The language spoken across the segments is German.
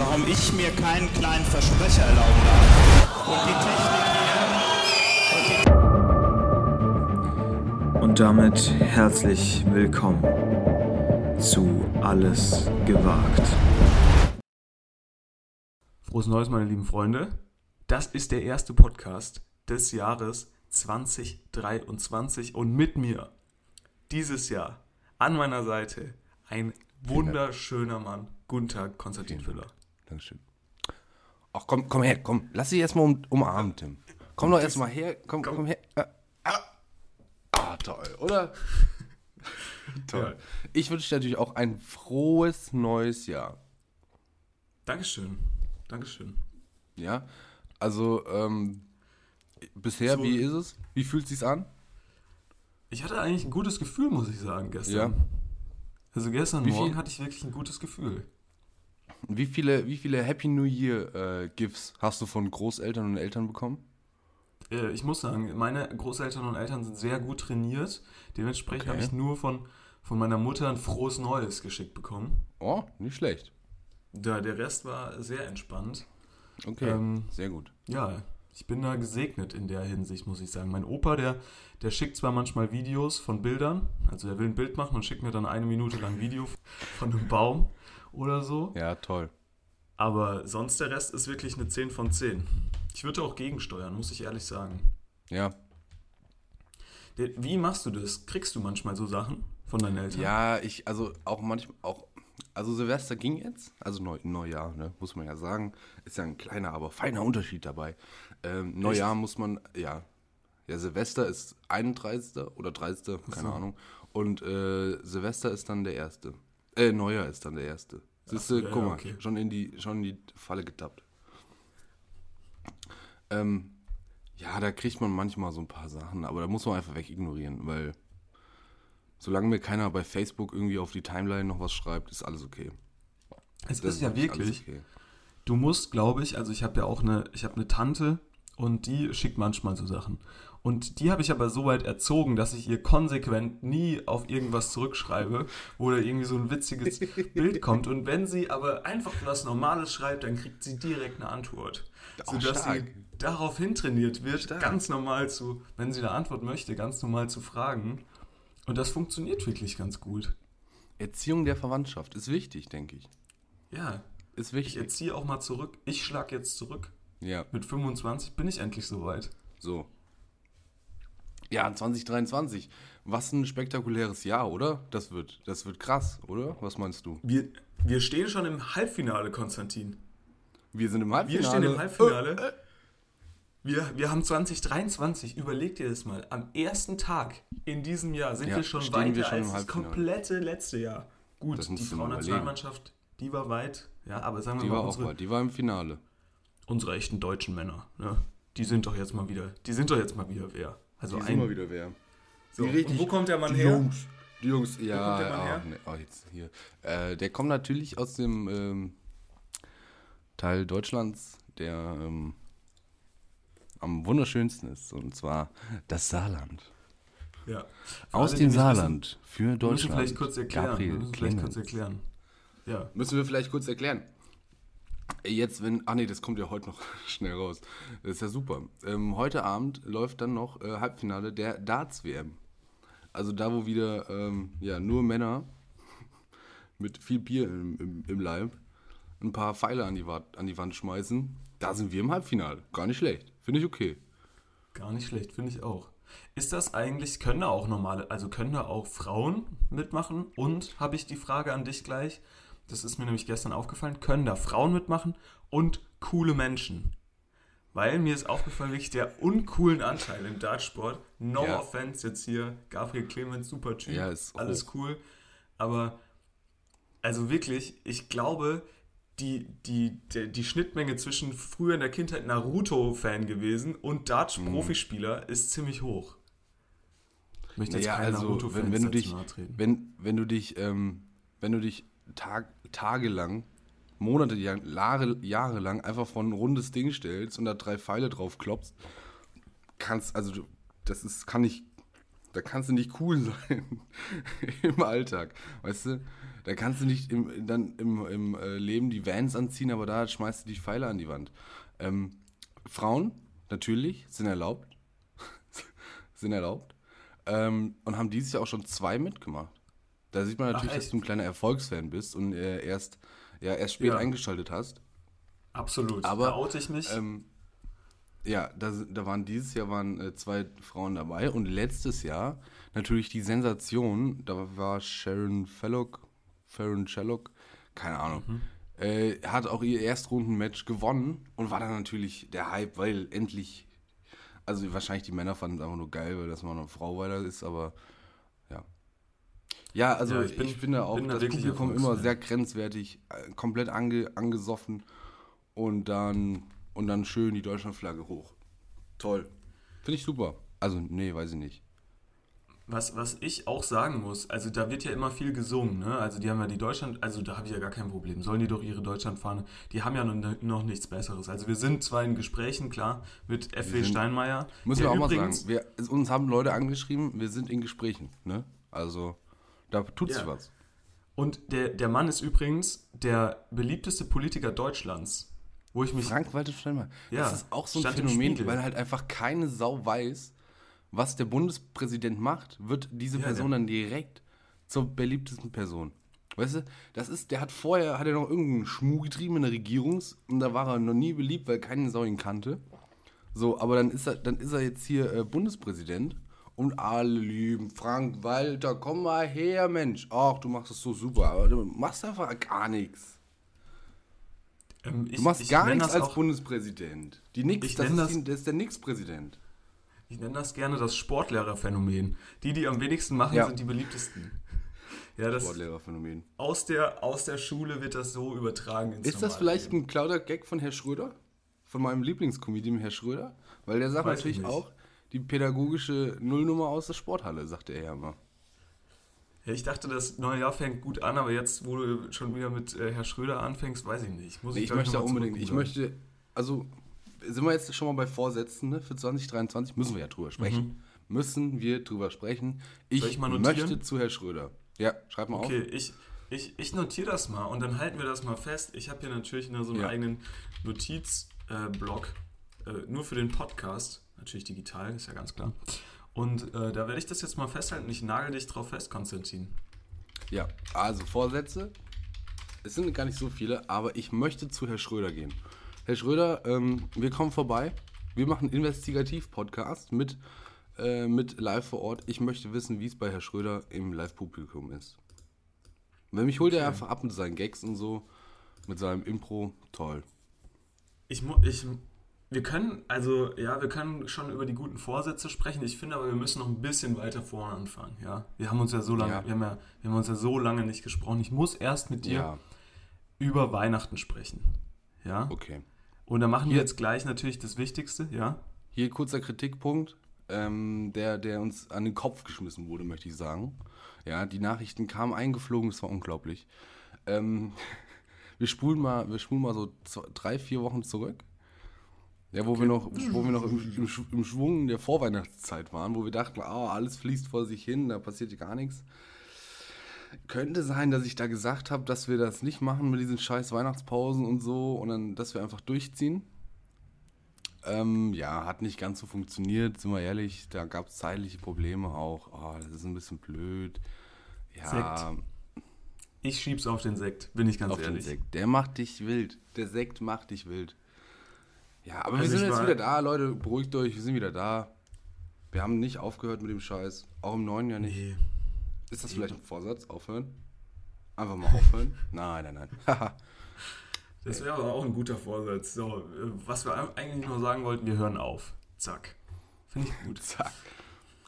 warum ich mir keinen kleinen Versprecher erlauben darf. Und die Technik hier. Und damit herzlich willkommen zu Alles gewagt. Frohes Neues, meine lieben Freunde. Das ist der erste Podcast des Jahres 2023 und mit mir dieses Jahr an meiner Seite ein wunderschöner Mann, Gunther Konstantin Füller. Dankeschön. Ach komm, komm her, komm. Lass dich erstmal um, umarmen, Tim. Komm doch erstmal her. Komm, komm, her. Ah, ah. ah, toll, oder? toll. Ich wünsche dir natürlich auch ein frohes neues Jahr. Dankeschön. Dankeschön. Ja, also ähm, bisher, So. wie ist es? Wie fühlt es sich an? Ich hatte eigentlich ein gutes Gefühl, muss ich sagen, gestern. Ja. Also gestern Wie Morgen hatte ich wirklich ein gutes Gefühl. Wie viele, wie viele Happy New Year äh, Gifts hast du von Großeltern und Eltern bekommen? Äh, Ich muss sagen, meine Großeltern und Eltern sind sehr gut trainiert. Dementsprechend Okay. habe ich nur von, von meiner Mutter ein frohes Neues geschickt bekommen. Oh, nicht schlecht. Da, der Rest war sehr entspannt. Okay, Ähm, sehr gut. Ja, ich bin da gesegnet in der Hinsicht, muss ich sagen. Mein Opa, der, der schickt zwar manchmal Videos von Bildern, also er will ein Bild machen und schickt mir dann eine Minute lang ein Video von einem Baum oder so. Ja, toll. Aber sonst der Rest ist wirklich eine 10 von 10. Ich würde auch gegensteuern, muss ich ehrlich sagen. Ja, Wie machst du das? Kriegst du manchmal so Sachen von deinen Eltern? Ja, ich, also auch manchmal, auch, also Silvester ging jetzt, also Neu, Neujahr, ne, muss man ja sagen, ist ja ein kleiner, aber feiner Unterschied dabei. Ähm, Neujahr muss man, ja, ja, Silvester ist 31. oder 30., keine so. Ahnung, und äh, Silvester ist dann der erste. Äh, Neujahr ist dann der erste. Siehst du, ja, guck mal, okay. schon, in die, schon in die Falle getappt. Ähm, ja, da kriegt man manchmal so ein paar Sachen, aber da muss man einfach weg ignorieren, weil solange mir keiner bei Facebook irgendwie auf die Timeline noch was schreibt, ist alles okay. es Das ist ja wirklich, okay. du musst, glaube ich, also ich habe ja auch eine, ich habe eine Tante und die schickt manchmal so Sachen. Und die habe ich aber so weit erzogen, dass ich ihr konsequent nie auf irgendwas zurückschreibe, wo da irgendwie so ein witziges Bild kommt. Und wenn sie aber einfach was Normales schreibt, dann kriegt sie direkt eine Antwort. Oh, Sodass stark. sie darauf hintrainiert wird, Stark. ganz normal zu, wenn sie eine Antwort möchte, ganz normal zu fragen. Und das funktioniert wirklich ganz gut. Erziehung der Verwandtschaft ist wichtig, denke ich. Ja, Ist ich wichtig. erziehe auch mal zurück. Ich schlage jetzt zurück. Ja, Mit 25 bin ich endlich soweit. so. Ja, 2023. Was ein spektakuläres Jahr, oder? Das wird, das wird krass, oder? Was meinst du? Wir, wir stehen schon im Halbfinale, Konstantin. Wir sind im Wir Halbfinale. stehen im Halbfinale. Äh, äh. Wir, wir haben 2023, überleg dir das mal, am ersten Tag in diesem Jahr sind Ja, wir schon weiter wir schon als das komplette letzte Jahr. Gut, die Frauennationalmannschaft, die war weit, ja, aber sagen wir Die mal, war auch unsere, mal, die war im Finale. Unsere echten deutschen Männer, ne? die sind doch jetzt mal wieder, die sind doch jetzt mal wieder wer. Also ein, wieder wer. so. die richtig- wo kommt der Mann Die her? Jungs. Die Jungs, ja. kommt der Mann ah, her? nee, oh, jetzt hier. Äh, der kommt natürlich aus dem ähm, Teil Deutschlands, der ähm, am wunderschönsten ist. Und zwar das Saarland. Ja. Für Aus die dem Saarland für Wissen, wir müssen Deutschland. vielleicht kurz erklären. Gabriel wir müssen vielleicht kurz erklären. Ja. Müssen wir vielleicht kurz erklären. Jetzt, wenn. Ah, nee, das kommt ja heute noch schnell raus. Das ist ja super. Ähm, heute Abend läuft dann noch äh, Halbfinale der Darts-WM. Also da, wo wieder ähm, ja, nur Männer mit viel Bier im, im, im Leib ein paar Pfeile an die, an die Wand schmeißen. Da sind wir im Halbfinale. Gar nicht schlecht. Finde ich okay. Gar nicht schlecht, finde ich auch. Ist das eigentlich, können da auch normale, also können da auch Frauen mitmachen? Und habe ich die Frage an dich gleich, das ist mir nämlich gestern aufgefallen, können da Frauen mitmachen und coole Menschen? Weil mir ist aufgefallen, wirklich der uncoolen Anteil im Dartsport. No Ja. offense jetzt hier, Gabriel Clemens, super Typ, Ja, ist alles hoch. cool. Aber, also wirklich, ich glaube, die, die, die, die Schnittmenge zwischen früher in der Kindheit Naruto-Fan gewesen und Mhm. Dart-Profispieler ist ziemlich hoch. Ich möchte jetzt Ja, keinen also wenn, wenn du dich, wenn, wenn du dich, ähm, wenn du dich Tag, tagelang, Monate, Jahre, Jahre, jahrelang einfach vor ein rundes Ding stellst und da drei Pfeile drauf klopfst, kannst, also das ist, kann ich, Da kannst du nicht cool sein im Alltag. Weißt du? Da kannst du nicht im, dann im, im äh, Leben die Vans anziehen, aber da schmeißt du die Pfeile an die Wand. Ähm, Frauen, natürlich, sind erlaubt. sind erlaubt. Ähm, und haben dieses Jahr auch schon zwei mitgemacht. Da sieht man natürlich, Ach, dass du ein kleiner Erfolgsfan bist und äh, erst, ja, erst spät Ja. eingeschaltet hast. Absolut. Aber, da oute ich mich. Ähm, ja, da, da waren dieses Jahr waren äh, zwei Frauen dabei und letztes Jahr natürlich die Sensation, da war Sharon Fellock, Sharon Sherlock, keine Ahnung, Mhm. äh, hat auch ihr Erstrundenmatch gewonnen und war dann natürlich der Hype, weil endlich, also wahrscheinlich die Männer fanden es einfach nur geil, weil das mal eine Frau weiter ist, aber. Ja, also Ja, ich, ich bin- finde auch bin da das Publikum immer sehr grenzwertig, äh, komplett ange, angesoffen und dann und dann schön die Deutschlandflagge hoch. Toll. Finde ich super. Also, nee, weiß ich nicht. Was, was ich auch sagen muss, also da wird ja immer viel gesungen, ne? Also die haben ja die Deutschland, also da habe ich ja gar kein Problem. Sollen die doch ihre Deutschlandfahne, die haben ja noch, noch nichts Besseres. Also wir sind zwar in Gesprächen, klar, mit F.W. Steinmeier. Müssen wir auch mal sagen. Wir, uns haben Leute angeschrieben, wir sind in Gesprächen, ne? Also, da tut sich Ja. was. Und der, der Mann ist übrigens der beliebteste Politiker Deutschlands. Wo ich mich. Frank-Walter Steinmeier. Ja, das ist auch so ein Phänomen, weil halt einfach keine Sau weiß, was der Bundespräsident macht, wird diese Ja, Person der- dann direkt zur beliebtesten Person. Weißt du, das ist, der hat vorher, hat er noch irgendeinen Schmuh getrieben in der Regierungs- und da war er noch nie beliebt, weil keine Sau ihn kannte. So, aber dann ist er, dann ist er jetzt hier äh, Bundespräsident und alle lieben Frank Walter, komm mal her, Mensch. Ach, du machst es so super, aber du machst einfach gar nichts. ähm, ich, Du machst gar nichts als auch- Bundespräsident. Die Nix, Ich das, ist das- die, das ist der Nix-Präsident. Ich nenne das gerne das Sportlehrerphänomen. Die, die am wenigsten machen, Ja. sind die beliebtesten. Ja, das Sportlehrerphänomen. aus der, aus der Schule wird das so übertragen ins Ist das vielleicht Leben. ein klauter Gag von Herr Schröder? Von meinem Lieblingscomedian Herr Schröder? Weil der sagt Weiß ich natürlich auch, die pädagogische Nullnummer aus der Sporthalle, sagt er ja. Ja, ich dachte, das neue Jahr fängt gut an, aber jetzt, wo du schon wieder mit äh, Herr Schröder anfängst, weiß ich nicht. Muss Nee, ich glaub möchte mal unbedingt, ich möchte, also sind wir jetzt schon mal bei Vorsätzen ne, für 2023? Müssen wir ja drüber sprechen. Müssen wir drüber sprechen. Ich, Mhm. Ich mal möchte zu Herr Schröder. Ja, schreib mal Okay, ich, ich, ich notiere das mal und dann halten wir das mal fest. Ich habe hier natürlich so einen Ja. eigenen Notizblock, äh, nur für den Podcast. Natürlich digital, ist ja ganz klar. Und äh, da werde ich das jetzt mal festhalten. Ich nagel dich drauf fest, Konstantin. Ja, also Vorsätze. Es sind gar nicht so viele, aber ich möchte zu Herr Schröder gehen. Herr Schröder, ähm, wir kommen vorbei. Wir machen einen Investigativ-Podcast mit, äh, mit live vor Ort. Ich möchte wissen, wie es bei Herr Schröder im Live-Publikum ist. Wenn mich holt er Okay. einfach ab mit seinen Gags und so, mit seinem Impro, toll. Ich, ich, wir können, also, ja, wir können schon über die guten Vorsätze sprechen. Ich finde aber, wir müssen noch ein bisschen weiter vorne anfangen, ja. Wir haben uns ja so lange, Ja. Wir, haben ja, wir haben uns ja so lange nicht gesprochen. Ich muss erst mit dir Ja, über Weihnachten sprechen, ja. okay. Und dann machen wir Hier- jetzt gleich natürlich das Wichtigste, ja. Hier kurzer Kritikpunkt, ähm, der, der uns an den Kopf geschmissen wurde, möchte ich sagen. Ja, die Nachrichten kamen eingeflogen, das war unglaublich. Ähm, wir spulen mal, wir spulen mal so zwei, drei, vier Wochen zurück. Ja, wo wir noch, wo wir noch im, im, Sch- im Schwung der Vorweihnachtszeit waren, wo wir dachten, ah, alles fließt vor sich hin, da passiert gar nichts. Könnte sein, dass ich da gesagt habe, dass wir das nicht machen mit diesen scheiß Weihnachtspausen und so und dann, dass wir einfach durchziehen. Ähm, ja, hat nicht ganz so funktioniert, sind wir ehrlich. Da gab es zeitliche Probleme auch. Oh, das ist ein bisschen blöd. Ja, Ich schieb's auf den Sekt, bin ich ganz auf den ehrlich. Sekt. Der macht dich wild. Der Sekt macht dich wild. Ja, aber Also wir sind jetzt wieder da, Leute. Beruhigt euch, wir sind wieder da. Wir haben nicht aufgehört mit dem Scheiß. Auch im neuen Jahr nicht. Nee. Ist das vielleicht ein Vorsatz? Aufhören? Einfach mal aufhören? nein, nein, nein. Das wäre aber auch ein guter Vorsatz. So, was wir eigentlich nur sagen wollten, wir hören auf. Zack. Finde ich gut. Zack.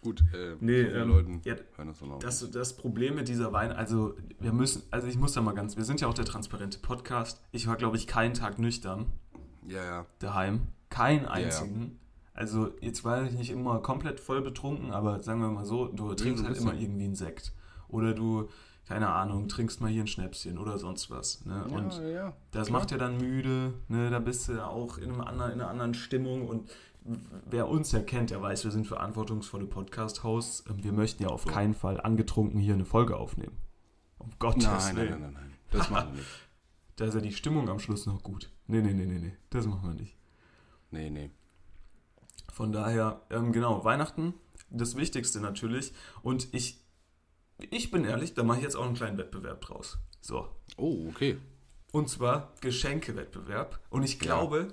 Gut, äh, Nee, so ähm, Leuten ja, hören das noch. Das, das Problem mit dieser Wein, also wir müssen, also ich muss da mal ganz, wir sind ja auch der transparente Podcast. Ich war, glaube ich, keinen Tag nüchtern ja, ja. daheim. Keinen ja. einzigen. Also jetzt war ich nicht immer komplett voll betrunken, aber sagen wir mal so, du trinkst halt immer ja. irgendwie einen Sekt. Oder du, keine Ahnung, trinkst mal hier ein Schnäpschen oder sonst was. Ne? Und ja, ja. das klar. macht ja dann müde, ne? da bist du ja auch in, einem anderen, in einer anderen Stimmung und wer uns ja kennt, der weiß, wir sind verantwortungsvolle Podcast-Hosts. Ähm, Wir möchten ja auf keinen Fall angetrunken hier eine Folge aufnehmen. Um Gottes Nein, nein, Willen. nein, nein, nein. Das machen wir nicht. Da ist ja die Stimmung am Schluss noch gut. Nee, nee, nee, nee, nee. Das machen wir nicht. Nee, nee. Von daher, ähm, genau, Weihnachten, das Wichtigste natürlich. Und ich, ich bin ehrlich, da mache ich jetzt auch einen kleinen Wettbewerb draus. So. Oh, okay. Und zwar Geschenkewettbewerb. Und ich glaube,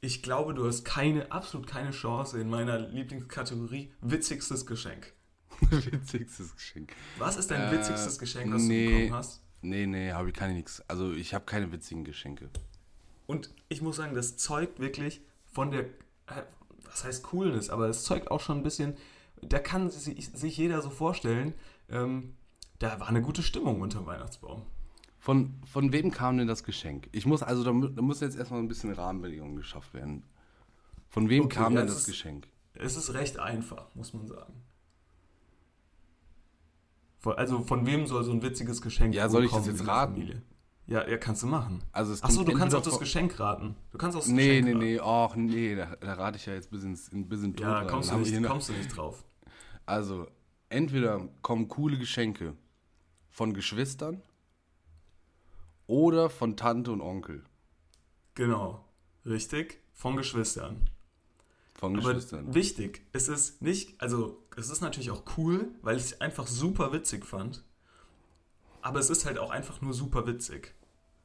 ich glaube, du hast keine, absolut keine Chance in meiner Lieblingskategorie witzigstes Geschenk. Witzigstes Geschenk. Was ist dein Äh, witzigstes Geschenk, was nee. du bekommen hast? Nee, nee, habe ich keine nichts. Also ich habe keine witzigen Geschenke. Und ich muss sagen, das zeugt wirklich von der, äh, was heißt Coolness, aber es zeugt auch schon ein bisschen, da kann sich, jeder so vorstellen, ähm, da war eine gute Stimmung unter dem Weihnachtsbaum. Von, von wem kam denn das Geschenk? Ich muss, also da, da muss jetzt erstmal ein bisschen Rahmenbedingungen geschafft werden. Von wem Okay, kam denn das das ist- Geschenk? Es ist recht einfach, muss man sagen. Also von wem soll so ein witziges Geschenk Ja, soll ich das kommen jetzt raten? Familie? Ja, ja, kannst du machen. Also es Achso, du kannst auch das Geschenk raten. Du kannst auch das Nee, Geschenk nee, raten. nee, ach nee, da, da rate ich ja jetzt bis ins, in, bis in Tod Ja, rein. kommst du, nicht, kommst du nicht drauf. Also, entweder kommen coole Geschenke von Geschwistern oder von Tante und Onkel. Genau, richtig, von Geschwistern. Von Aber Geschwistern. wichtig, es ist nicht, also es ist natürlich auch cool, weil ich es einfach super witzig fand. Aber es ist halt auch einfach nur super witzig.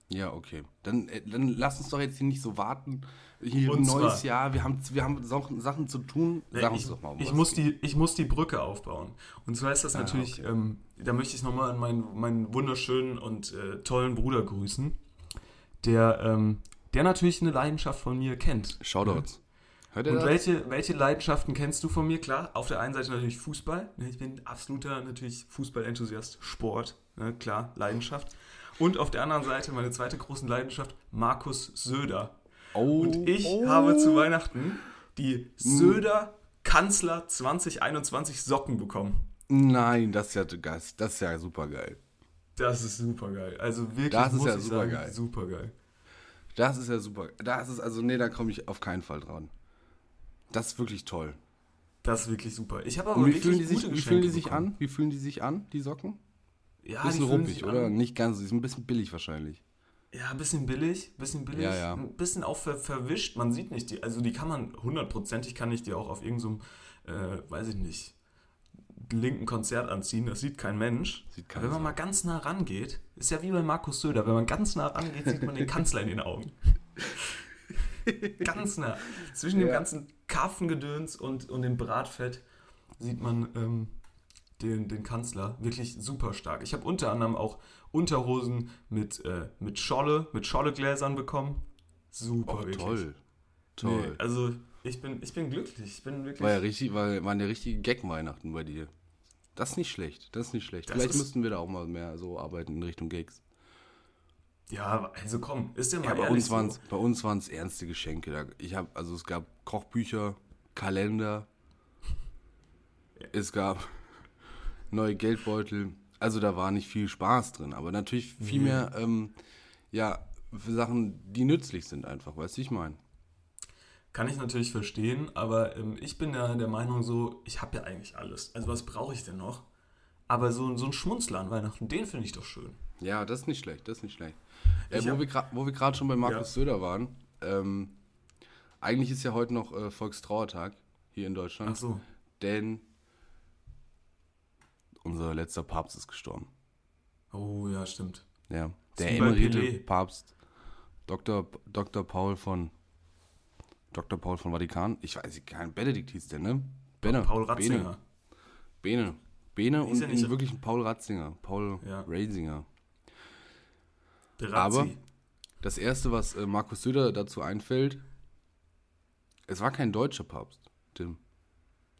Ja, okay. Dann, äh, dann lass uns doch jetzt hier nicht so warten. Hier ein neues Jahr, wir haben, wir haben Sachen zu tun. Sag uns ich, doch mal, um ich, muss die, ich muss die Brücke aufbauen. Und zwar ist das Ah, natürlich, okay. ähm, da möchte ich nochmal an meinen, meinen wunderschönen und äh, tollen Bruder grüßen, der, ähm, der natürlich eine Leidenschaft von mir kennt. Shoutouts. Hört ihr Und das? welche, welche Leidenschaften kennst du von mir? Klar, auf der einen Seite natürlich Fußball. ne, Ich bin absoluter natürlich Fußballenthusiast, Sport, ne, klar, Leidenschaft. Und auf der anderen Seite meine zweite große Leidenschaft, Markus Söder. Oh, Und ich oh. habe zu Weihnachten die Söder Kanzler 2021 Socken bekommen. Nein, das ist ja geil. Das ist ja super geil. Das ist super geil. Also wirklich Das ist muss ja ich supergeil. sagen, super geil. Das ist ja super. Das ist also, nee, da komme ich auf keinen Fall dran. Das ist wirklich toll. Das ist wirklich super. Ich habe aber Und wie wirklich fühlen die sich, wie fühlen die sich bekommen. an? Wie fühlen die sich an, die Socken? Ja, bisschen ruppig, oder? Nicht ganz, die sind ein bisschen billig wahrscheinlich. Ja, ein bisschen billig, bisschen billig, Ja, ja. ein bisschen auch ver verwischt. Man sieht nicht die, also die kann man hundertprozentig kann ich die auch auf irgendeinem, äh, weiß ich nicht, linken Konzert anziehen. Das sieht kein Mensch. Sieht Aber keiner wenn man so. mal ganz nah rangeht, ist ja wie bei Markus Söder. Wenn man ganz nah rangeht, sieht man den Kanzler in den Augen. ganz nah. Zwischen dem Ja. ganzen Karpfengedöns und, und dem Bratfett sieht man ähm, den, den Kanzler wirklich super stark. Ich habe unter anderem auch Unterhosen mit, äh, mit Scholle, mit Schollegläsern bekommen. Super, Oh, wirklich. toll. Toll. Nee, also ich bin, ich bin glücklich. Ich bin wirklich. War ja richtig, war, waren ja richtige Gag-Weihnachten bei dir. Das ist nicht schlecht, das ist nicht schlecht. Das Vielleicht müssten wir da auch mal mehr so arbeiten in Richtung Gags. Ja, also komm, ist ja mal Ja, bei uns, waren's, so. bei uns waren es ernste Geschenke. Da, ich hab, also es gab Kochbücher, Kalender, es gab neue Geldbeutel. Also da war nicht viel Spaß drin, aber natürlich viel mehr, ähm, ja, für Sachen, die nützlich sind einfach, weißt du, ich meine? Kann ich natürlich verstehen, aber ähm, ich bin ja der Meinung so, ich habe ja eigentlich alles. Also was brauche ich denn noch? Aber so, so ein Schmunzler an Weihnachten, den finde ich doch schön. Ja, das ist nicht schlecht, das ist nicht schlecht. Äh, wo, hab- wir wo wir gerade schon bei Markus Ja. Söder waren, ähm, eigentlich ist ja heute noch äh, Volkstrauertag hier in Deutschland, Ach so. denn unser letzter Papst ist gestorben. Oh ja, stimmt. Ja, der Pelé. Papst, Dr. Dr. Paul von Dr. Paul von Vatikan. Ich weiß nicht, kein Benedikt hieß der, ne? Benne, Paul Ratzinger. Bene. Bene Hieß und nicht- in wirklich ein Paul Ratzinger, Paul Ja. Ratzinger. Aber das erste, was äh, Markus Söder dazu einfällt, es war kein deutscher Papst, Tim.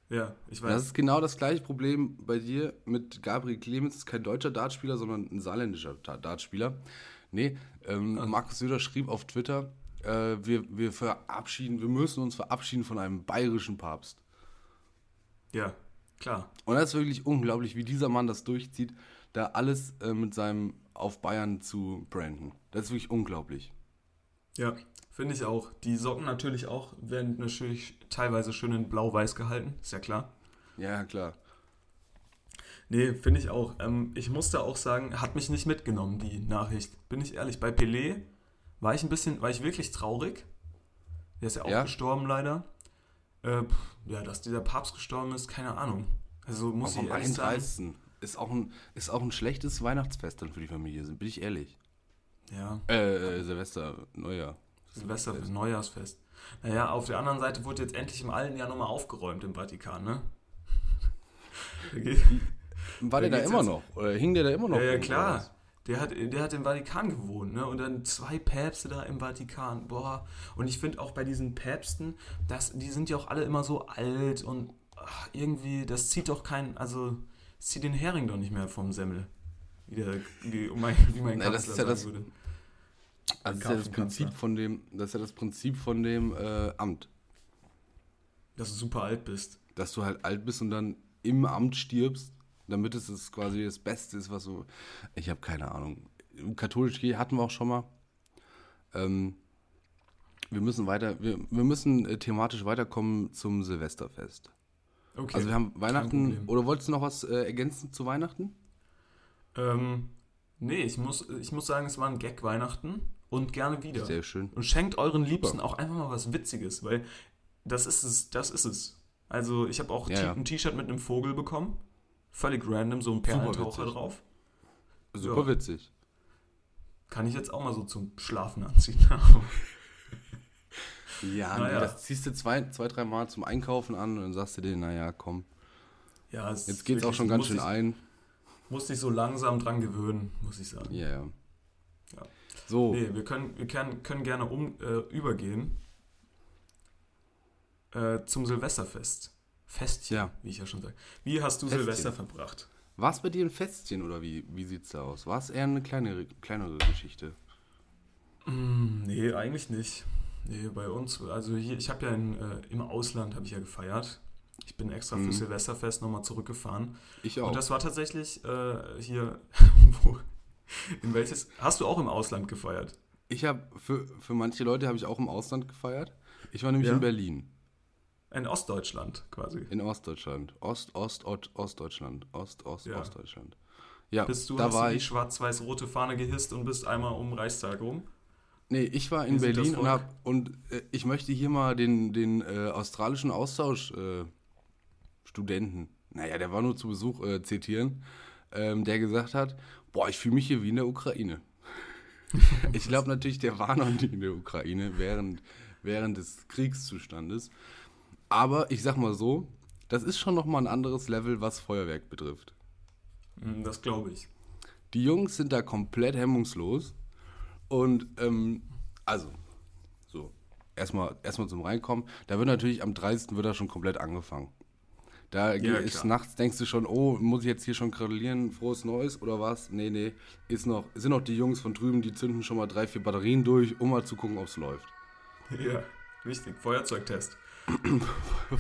Ja, ich Das weiß. ist genau das gleiche Problem bei dir mit Gabriel Clemens. Das ist kein deutscher Dartspieler, sondern ein saarländischer Da- Dartspieler. Nee, ähm, Markus Söder schrieb auf Twitter, äh, wir, wir verabschieden, wir müssen uns verabschieden von einem bayerischen Papst. Ja, klar. Und das ist wirklich unglaublich, wie dieser Mann das durchzieht, da alles äh, mit seinem auf Bayern zu branden. Das ist wirklich unglaublich. Ja, finde ich auch. Die Socken natürlich auch werden natürlich teilweise schön in blau-weiß gehalten, ist ja klar. Ja, klar. Nee, finde ich auch. Ähm, ich musste auch sagen, hat mich nicht mitgenommen, die Nachricht. Bin ich ehrlich, bei Pelé war ich ein bisschen, war ich wirklich traurig. Der ist ja auch Ja? gestorben leider. Äh, ja, dass dieser Papst gestorben ist, keine Ahnung. Also muss Auch ich am ehrlich sagen. 31. Ist auch, ein, ist auch ein schlechtes Weihnachtsfest dann für die Familie, sind, bin ich ehrlich. Ja, Äh, Silvester, Neujahr. Silvester, Neujahrsfest. Naja, auf der anderen Seite wurde jetzt endlich im alten Jahr nochmal aufgeräumt im Vatikan, ne? War der Da immer noch? Oder hing der da immer noch? Ja, ja, klar. Der hat, der hat im Vatikan gewohnt, ne? Und dann zwei Päpste da im Vatikan. Boah. Und ich finde auch bei diesen Päpsten, das, die sind ja auch alle immer so alt und ach, irgendwie, das zieht doch keinen, also zieht den Hering doch nicht mehr vom Semmel. Wie, der, wie, mein, wie mein Na, das ist ja das- sagen würde. Also das ist ja das. Prinzip von dem, das ist ja das Prinzip von dem äh, Amt. Dass du super alt bist. Dass du halt alt bist und dann im Amt stirbst, damit es das quasi das Beste ist, was so. Ich habe keine Ahnung. Katholisch hatten wir auch schon mal. Ähm, wir müssen weiter, wir, wir müssen äh, thematisch weiterkommen zum Silvesterfest. Okay. Also wir haben Weihnachten. Oder wolltest du noch was äh, ergänzen zu Weihnachten? Ähm, nee, ich muss, ich muss sagen, es war ein Gag Weihnachten und gerne wieder. Sehr schön. Und schenkt euren Liebsten auch einfach mal was Witziges, weil das ist es, das ist es. Also ich habe auch ja. ein T-Shirt mit einem Vogel bekommen. Völlig random, so ein Perlentaucher drauf. Super Ja. witzig. Kann ich jetzt auch mal so zum Schlafen anziehen. Ja, Naja. das ziehst du zwei, zwei, drei Mal zum Einkaufen an und dann sagst du dir, naja, komm. ja, es Jetzt geht's auch schon ganz schön ich, ein. Musste ich so langsam dran gewöhnen, muss ich sagen. Ja, ja. Ja. So, Nee, wir können, wir können, können gerne um, äh, übergehen äh, zum Silvesterfest. Festchen, Ja. wie ich ja schon sage. Wie hast du Festchen. Silvester verbracht? war es bei dir ein Festchen oder wie, wie sieht's da aus? War es eher eine kleinere, kleinere Geschichte? Mm, nee, eigentlich nicht. Nee, bei uns, also hier, ich habe ja in, äh, im Ausland habe ich ja gefeiert. Ich bin extra Mhm. für Silvesterfest nochmal zurückgefahren. Ich auch. Und das war tatsächlich äh, hier, wo, in welches, hast du auch im Ausland gefeiert? Ich habe, für, für manche Leute habe ich auch im Ausland gefeiert. Ich war nämlich Ja? in Berlin, In Ostdeutschland quasi. in Ostdeutschland. Ost, Ost, Ost, Ostdeutschland. Ost, Ost, Ja. Ostdeutschland. Ja, Bist du, da hast war du die schwarz-weiß-rote Fahne gehisst und bist einmal um Reichstag rum? Nee, ich war in Wie Berlin und, hab, und äh, ich möchte hier mal den, den äh, australischen Austausch äh, naja, der war nur zu Besuch, äh, zitieren, ähm, der gesagt hat, boah, ich fühle mich hier wie in der Ukraine. ich glaube natürlich, der war noch nie in der Ukraine während, während des Kriegszustandes. Aber ich sag mal so, das ist schon nochmal ein anderes Level, was Feuerwerk betrifft. Hm, Das glaube ich. Die Jungs sind da komplett hemmungslos. Und ähm, also, so, erstmal erstmal zum Reinkommen. Da wird natürlich am 30. wird da schon komplett angefangen. Da Ja, ist klar. nachts, denkst du schon, oh, muss ich jetzt hier schon gratulieren, frohes Neues oder was? Nee, nee, ist noch, sind noch die Jungs von drüben, die zünden schon mal drei, vier Batterien durch, um mal zu gucken, ob es läuft. Ja, wichtig. Feuerzeugtest.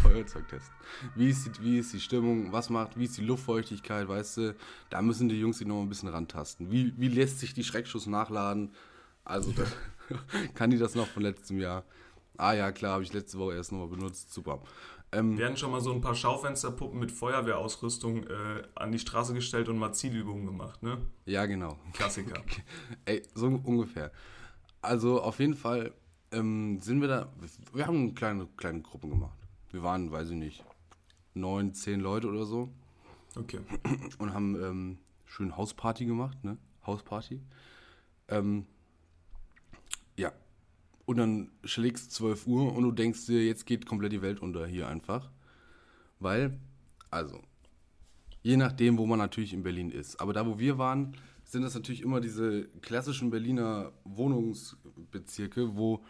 Feuerzeugtest. Wie ist, die, wie ist die Stimmung? Was macht? Wie ist die Luftfeuchtigkeit? Weißt du, da müssen die Jungs sich noch ein bisschen rantasten. Wie, wie lässt sich die Schreckschuss nachladen? Also, da, kann die das noch von letztem Jahr? Ah ja, klar, habe ich letzte Woche erst nochmal benutzt. Super. Ähm, Wir hatten schon mal so ein paar Schaufensterpuppen mit Feuerwehrausrüstung äh, an die Straße gestellt und mal Zielübungen gemacht, ne? ja, genau. Klassiker. Ey, so ungefähr. Also auf jeden Fall ähm, sind wir da, wir haben kleine, kleine Gruppen gemacht. Wir waren, weiß ich nicht, neun, zehn Leute oder so. Okay. und haben ähm, schön Hausparty gemacht, ne? Hausparty. Ähm, ja. Und dann schlägst 12 Uhr und du denkst dir, jetzt geht komplett die Welt unter hier einfach. Weil, also, je nachdem, wo man natürlich in Berlin ist. Aber da, wo wir waren, sind das natürlich immer diese klassischen Berliner Wohnungsbezirke, wo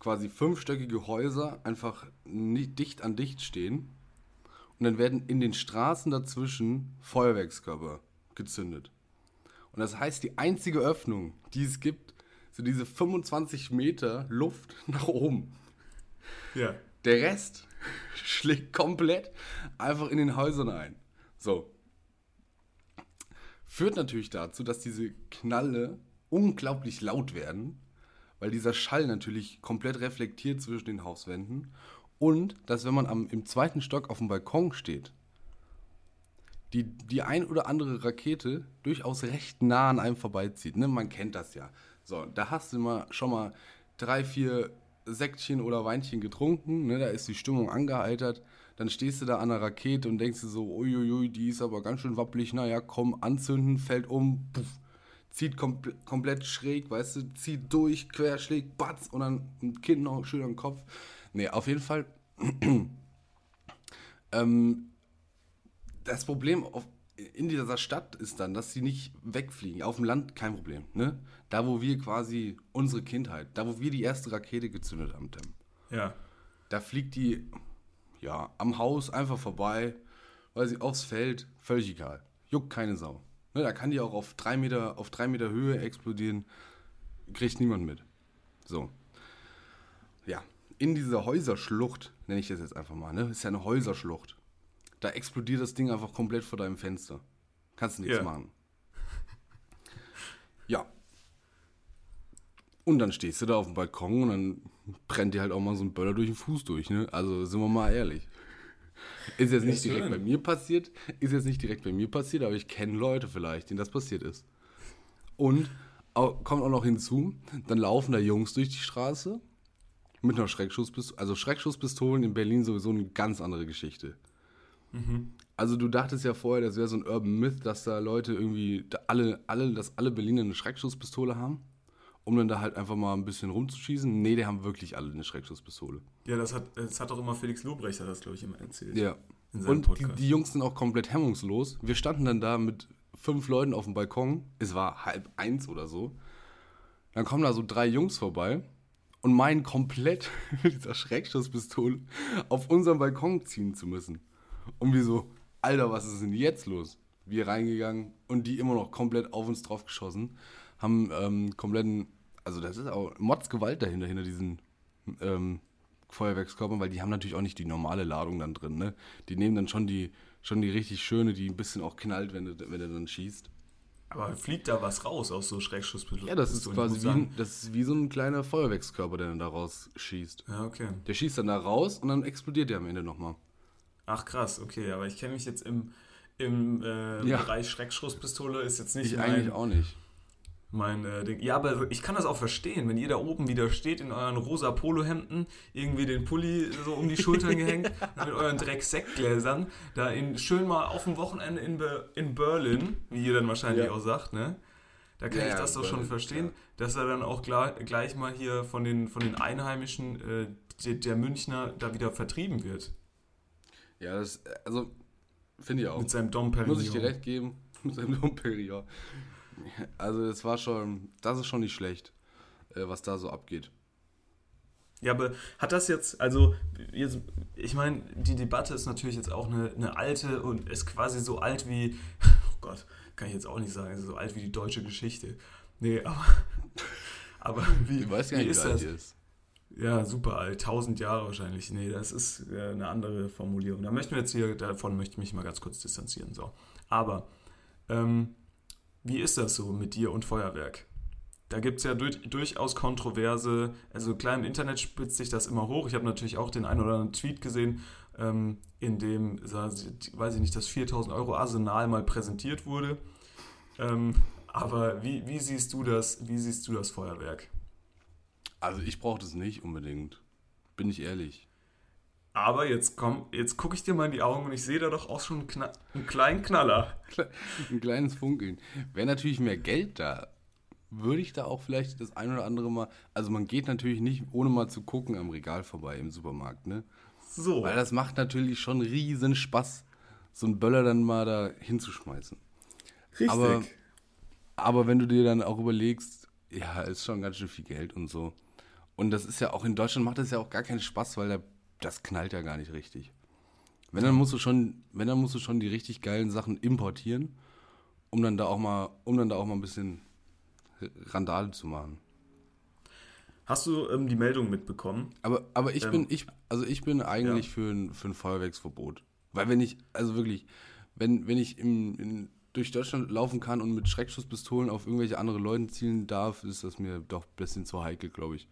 quasi fünfstöckige Häuser einfach nicht dicht an dicht stehen. Und dann werden in den Straßen dazwischen Feuerwerkskörper gezündet. Und das heißt, die einzige Öffnung, die es gibt, sind diese 25 Meter Luft nach oben. Ja. Der Rest schlägt komplett einfach in den Häusern ein. So. Führt natürlich dazu, dass diese Knalle unglaublich laut werden, weil dieser Schall natürlich komplett reflektiert zwischen den Hauswänden und dass wenn man am, im zweiten Stock auf dem Balkon steht, die, die ein oder andere Rakete durchaus recht nah an einem vorbeizieht. Ne? Man kennt das ja. So, da hast du mal schon mal drei, vier Säckchen oder Weinchen getrunken, ne? da ist die Stimmung angeheitert. Dann stehst du da an der Rakete und denkst dir so, uiuiui, die ist aber ganz schön wappelig. Naja, komm, anzünden, fällt um, puff, zieht kompl komplett schräg, weißt du, zieht durch, querschlägt, batz und dann ein Kind noch schön am Kopf. Nee, auf jeden Fall. ähm, das Problem auf, in dieser Stadt ist dann, dass sie nicht wegfliegen. Auf dem Land kein Problem. Ne? Da, wo wir quasi unsere Kindheit, da, wo wir die erste Rakete gezündet haben, Tim, Ja. da fliegt die ja am Haus einfach vorbei, weil sie aufs Feld, völlig egal. Juckt keine Sau. Ne, da kann die auch auf drei, Meter, auf drei Meter Höhe explodieren. Kriegt niemand mit. So. Ja, in dieser Häuserschlucht, nenne ich das jetzt einfach mal, ne? Ist ja eine Häuserschlucht. Da explodiert das Ding einfach komplett vor deinem Fenster. Kannst nichts Ja. machen. Ja. Und dann stehst du da auf dem Balkon und dann brennt dir halt auch mal so ein Böller durch den Fuß durch, ne? Also sind wir mal ehrlich. Ist jetzt nicht direkt bei mir passiert, ist jetzt nicht direkt bei mir passiert, aber ich kenne Leute vielleicht, denen das passiert ist. Und au- kommt auch noch hinzu, dann laufen da Jungs durch die Straße mit einer Schreckschusspistole. Also Schreckschusspistolen in Berlin sowieso eine ganz andere Geschichte. Also du dachtest ja vorher, das wäre so ein Urban Myth, dass da Leute irgendwie alle, alle, dass alle Berliner eine Schreckschusspistole haben, um dann da halt einfach mal ein bisschen rumzuschießen. Nee, die haben wirklich alle eine Schreckschusspistole. Ja, das hat, das hat auch immer Felix Lobrecht, hat das, glaube ich, immer erzählt. Ja. Und die, die Jungs sind auch komplett hemmungslos. Wir standen dann da mit fünf Leuten auf dem Balkon. Es war halb eins oder so. Dann kommen da so drei Jungs vorbei und meinen komplett mit dieser Schreckschusspistole auf unseren Balkon ziehen zu müssen. Und wir so, Alter, was ist denn jetzt los? Wir reingegangen und die immer noch komplett auf uns drauf geschossen. Haben ähm, kompletten, also das ist auch Modsgewalt dahinter, hinter diesen ähm, Feuerwerkskörpern, weil die haben natürlich auch nicht die normale Ladung dann drin, ne? Die nehmen dann schon die, schon die richtig schöne, die ein bisschen auch knallt, wenn du, wenn du dann schießt. Aber fliegt da was raus aus so Schreckschusspistolen? Ja, das ist quasi wie, ein, das ist wie so ein kleiner Feuerwerkskörper, der dann da raus schießt. Ja, okay. Der schießt dann da raus und dann explodiert der am Ende nochmal. Ach krass, okay, aber ich kenne mich jetzt im, im äh, Ja. Bereich Schreckschusspistole ist jetzt nicht Ich eigentlich auch nicht. Mein äh, Ding. Ja, aber ich kann das auch verstehen, wenn ihr da oben wieder steht in euren rosa Polohemden, irgendwie den Pulli so um die Schultern gehängt, mit euren Drecksektgläsern, da in, schön mal auf dem Wochenende in, Be in Berlin, wie ihr dann wahrscheinlich Ja. auch sagt, ne? Da kann Ja, ich das doch schon verstehen, ja. dass er dann auch gleich, mal hier von den, von den Einheimischen, äh, der, der Münchner, da wieder vertrieben wird. Ja, das, also, finde ich auch. Mit seinem Dom Perignon. Muss ich dir recht geben. Mit seinem Domperior. Also, das war schon, das ist schon nicht schlecht, äh, was da so abgeht. Ja, aber hat das jetzt, also, jetzt, ich meine, die Debatte ist natürlich jetzt auch eine, eine alte und ist quasi so alt wie, oh Gott, kann ich jetzt auch nicht sagen, ist so alt wie die deutsche Geschichte. Nee, aber, aber wie, Ich weiß gar wie nicht, ist wie alt das? ist. Ja, super alt, tausend Jahre wahrscheinlich. Nee, das ist äh, eine andere Formulierung. Da möchten wir jetzt hier, davon möchte ich mich mal ganz kurz distanzieren. So. Aber, ähm, wie ist das so mit dir und Feuerwerk? Da gibt es ja durch, durchaus Kontroverse, also klar im Internet spitzt sich das immer hoch. Ich habe natürlich auch den einen oder anderen Tweet gesehen, ähm, in dem, weiß ich nicht, das 4000 Euro Arsenal mal präsentiert wurde. Ähm, aber wie, wie siehst du das, wie siehst du das Feuerwerk? Also, ich brauche das nicht unbedingt. Bin ich ehrlich. Aber jetzt komm, jetzt gucke ich dir mal in die Augen und ich sehe da doch auch schon einen, Kna einen kleinen Knaller. Ein kleines Funkeln. Wäre natürlich mehr Geld da, würde ich da auch vielleicht das ein oder andere mal. Also, man geht natürlich nicht, ohne mal zu gucken, am Regal vorbei im Supermarkt, ne? So. Weil das macht natürlich schon riesen Spaß, so einen Böller dann mal da hinzuschmeißen. Richtig. aber- Aber wenn du dir dann auch überlegst, ja, ist schon ganz schön viel Geld und so. Und das ist ja auch in Deutschland macht das ja auch gar keinen Spaß, weil da, das knallt ja gar nicht richtig. Wenn dann musst du schon, wenn dann musst du schon die richtig geilen Sachen importieren, um dann da auch mal, um dann da auch mal ein bisschen Randale zu machen. Hast du ähm, die Meldung mitbekommen? Aber, aber ich Ähm, bin, ich, also ich bin eigentlich Ja. für, ein, für ein Feuerwerksverbot. Weil wenn ich, also wirklich, wenn, wenn ich im, in, durch Deutschland laufen kann und mit Schreckschusspistolen auf irgendwelche andere Leute zielen darf, ist das mir doch ein bisschen zu heikel, glaube ich.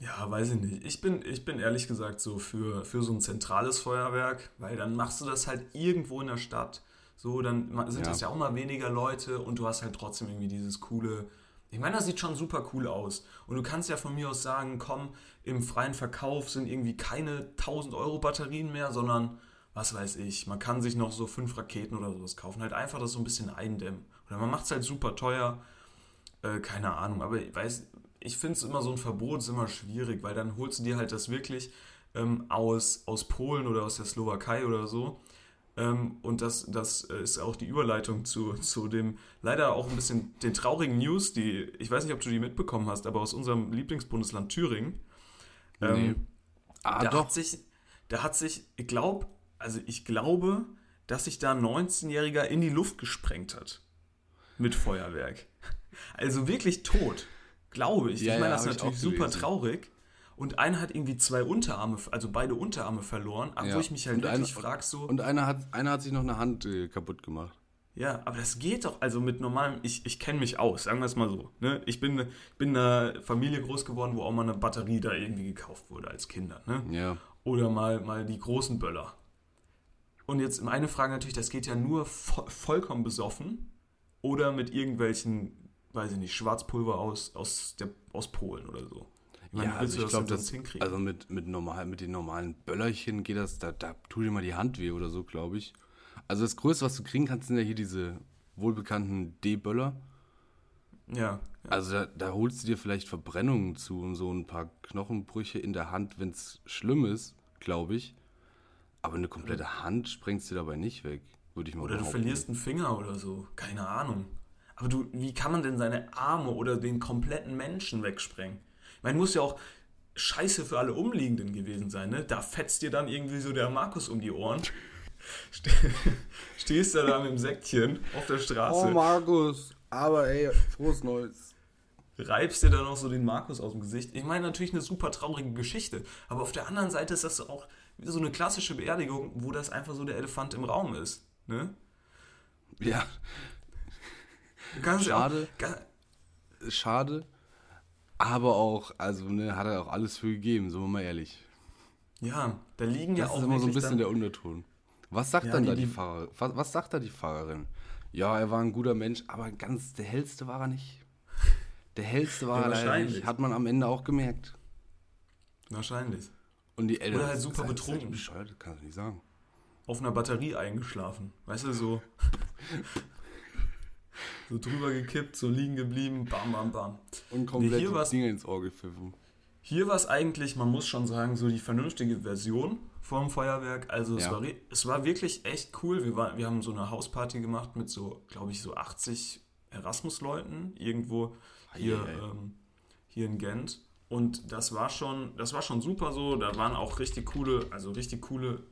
Ja, weiß ich nicht. Ich bin, ich bin ehrlich gesagt so für, für so ein zentrales Feuerwerk, weil dann machst du das halt irgendwo in der Stadt. So, dann sind Ja. das ja auch mal weniger Leute und du hast halt trotzdem irgendwie dieses coole. Ich meine, das sieht schon super cool aus. Und du kannst ja von mir aus sagen, komm, im freien Verkauf sind irgendwie keine 1000 Euro Batterien mehr, sondern was weiß ich, man kann sich noch so fünf Raketen oder sowas kaufen. Halt einfach das so ein bisschen eindämmen. Oder man macht es halt super teuer. Äh, keine Ahnung, aber ich weiß, ich finde es immer so ein Verbot ist immer schwierig, weil dann holst du dir halt das wirklich ähm, aus, aus Polen oder aus der Slowakei oder so. Ähm, und das, das äh, ist auch die Überleitung zu, zu dem leider auch ein bisschen den traurigen News, die, ich weiß nicht, ob du die mitbekommen hast, aber aus unserem Lieblingsbundesland Thüringen. Nee. Ah, da doch. hat sich, da hat sich, ich glaube, also ich glaube, dass sich da ein 19-Jähriger in die Luft gesprengt hat. Mit Feuerwerk. Also wirklich tot. Glaube ich. Ja, ich meine, ja, das ist natürlich super gelesen. traurig. Und einer hat irgendwie zwei Unterarme, also beide Unterarme verloren, Ja. wo ich mich halt Und wirklich einer- frage, so. Und einer hat, einer hat sich noch eine Hand äh, kaputt gemacht. Ja, aber das geht doch, also mit normalem, ich, ich kenne mich aus, sagen wir es mal so. Ne? Ich bin, bin in einer Familie groß geworden, wo auch mal eine Batterie da irgendwie gekauft wurde als Kinder. Ne? Ja. Oder mal, mal die großen Böller. Und jetzt meine Frage natürlich, das geht ja nur vo vollkommen besoffen oder mit irgendwelchen, weiß ich nicht, Schwarzpulver aus, aus, der, aus Polen oder so. Ich meine, ja, willst also du ich glaube, denn das, hinkriegen? also mit, mit, normal, mit den normalen Böllerchen geht das, da, da tut dir mal die Hand weh oder so, glaube ich. Also das Größte, was du kriegen kannst, sind ja hier diese wohlbekannten D-Böller. ja, ja. Also da, da holst du dir vielleicht Verbrennungen zu und so ein paar Knochenbrüche in der Hand, wenn es schlimm ist, glaube ich. Aber eine komplette Hand sprengst du dabei nicht weg, würde ich mal Oder du verlierst einen Finger oder so. Keine Ahnung. Aber du, wie kann man denn seine Arme oder den kompletten Menschen wegsprengen? Ich meine, muss ja auch scheiße für alle Umliegenden gewesen sein, ne? Da fetzt dir dann irgendwie so der Markus um die Ohren. Ste- Stehst da da mit dem Säckchen auf der Straße, Oh, Markus, aber ey, frohes Neues. reibst dir dann noch so den Markus aus dem Gesicht. Ich meine, natürlich eine super traurige Geschichte. Aber auf der anderen Seite ist das auch so eine klassische Beerdigung, wo das einfach so der Elefant im Raum ist. Ne? Du ja Schade. Auch, schade. Aber auch, also, ne, hat er auch alles für gegeben, sind wir mal ehrlich. Ja, da liegen ja Das auch ist immer so ein bisschen der Unterton. Was sagt Ja, dann die- da die, die- Fahrerin? Was, was sagt da die Fahrerin? Ja, er war ein guter Mensch, aber ganz der hellste war er nicht. Der hellste war Ja, er leider nicht. Hat man am Ende auch gemerkt. Wahrscheinlich. Und die Eltern Oder halt super seid betrunken. ihr bescheuert, das kannst du nicht sagen. Auf einer Batterie eingeschlafen. Weißt du, so. so drüber gekippt, so liegen geblieben, bam, bam, bam. Und komplett hier die war's- Dinge ins Ohr gepfiffen. Hier war es eigentlich, man muss schon sagen, so die vernünftige Version vom Feuerwerk. Also es, Ja. war, re- es war wirklich echt cool. Wir, war, wir haben so eine Hausparty gemacht mit so, glaube ich, so 80 Erasmus-Leuten irgendwo hier, ei, ei. ähm, hier in Gent. Und das war schon, das war schon super so. Da waren auch richtig coole, also richtig coole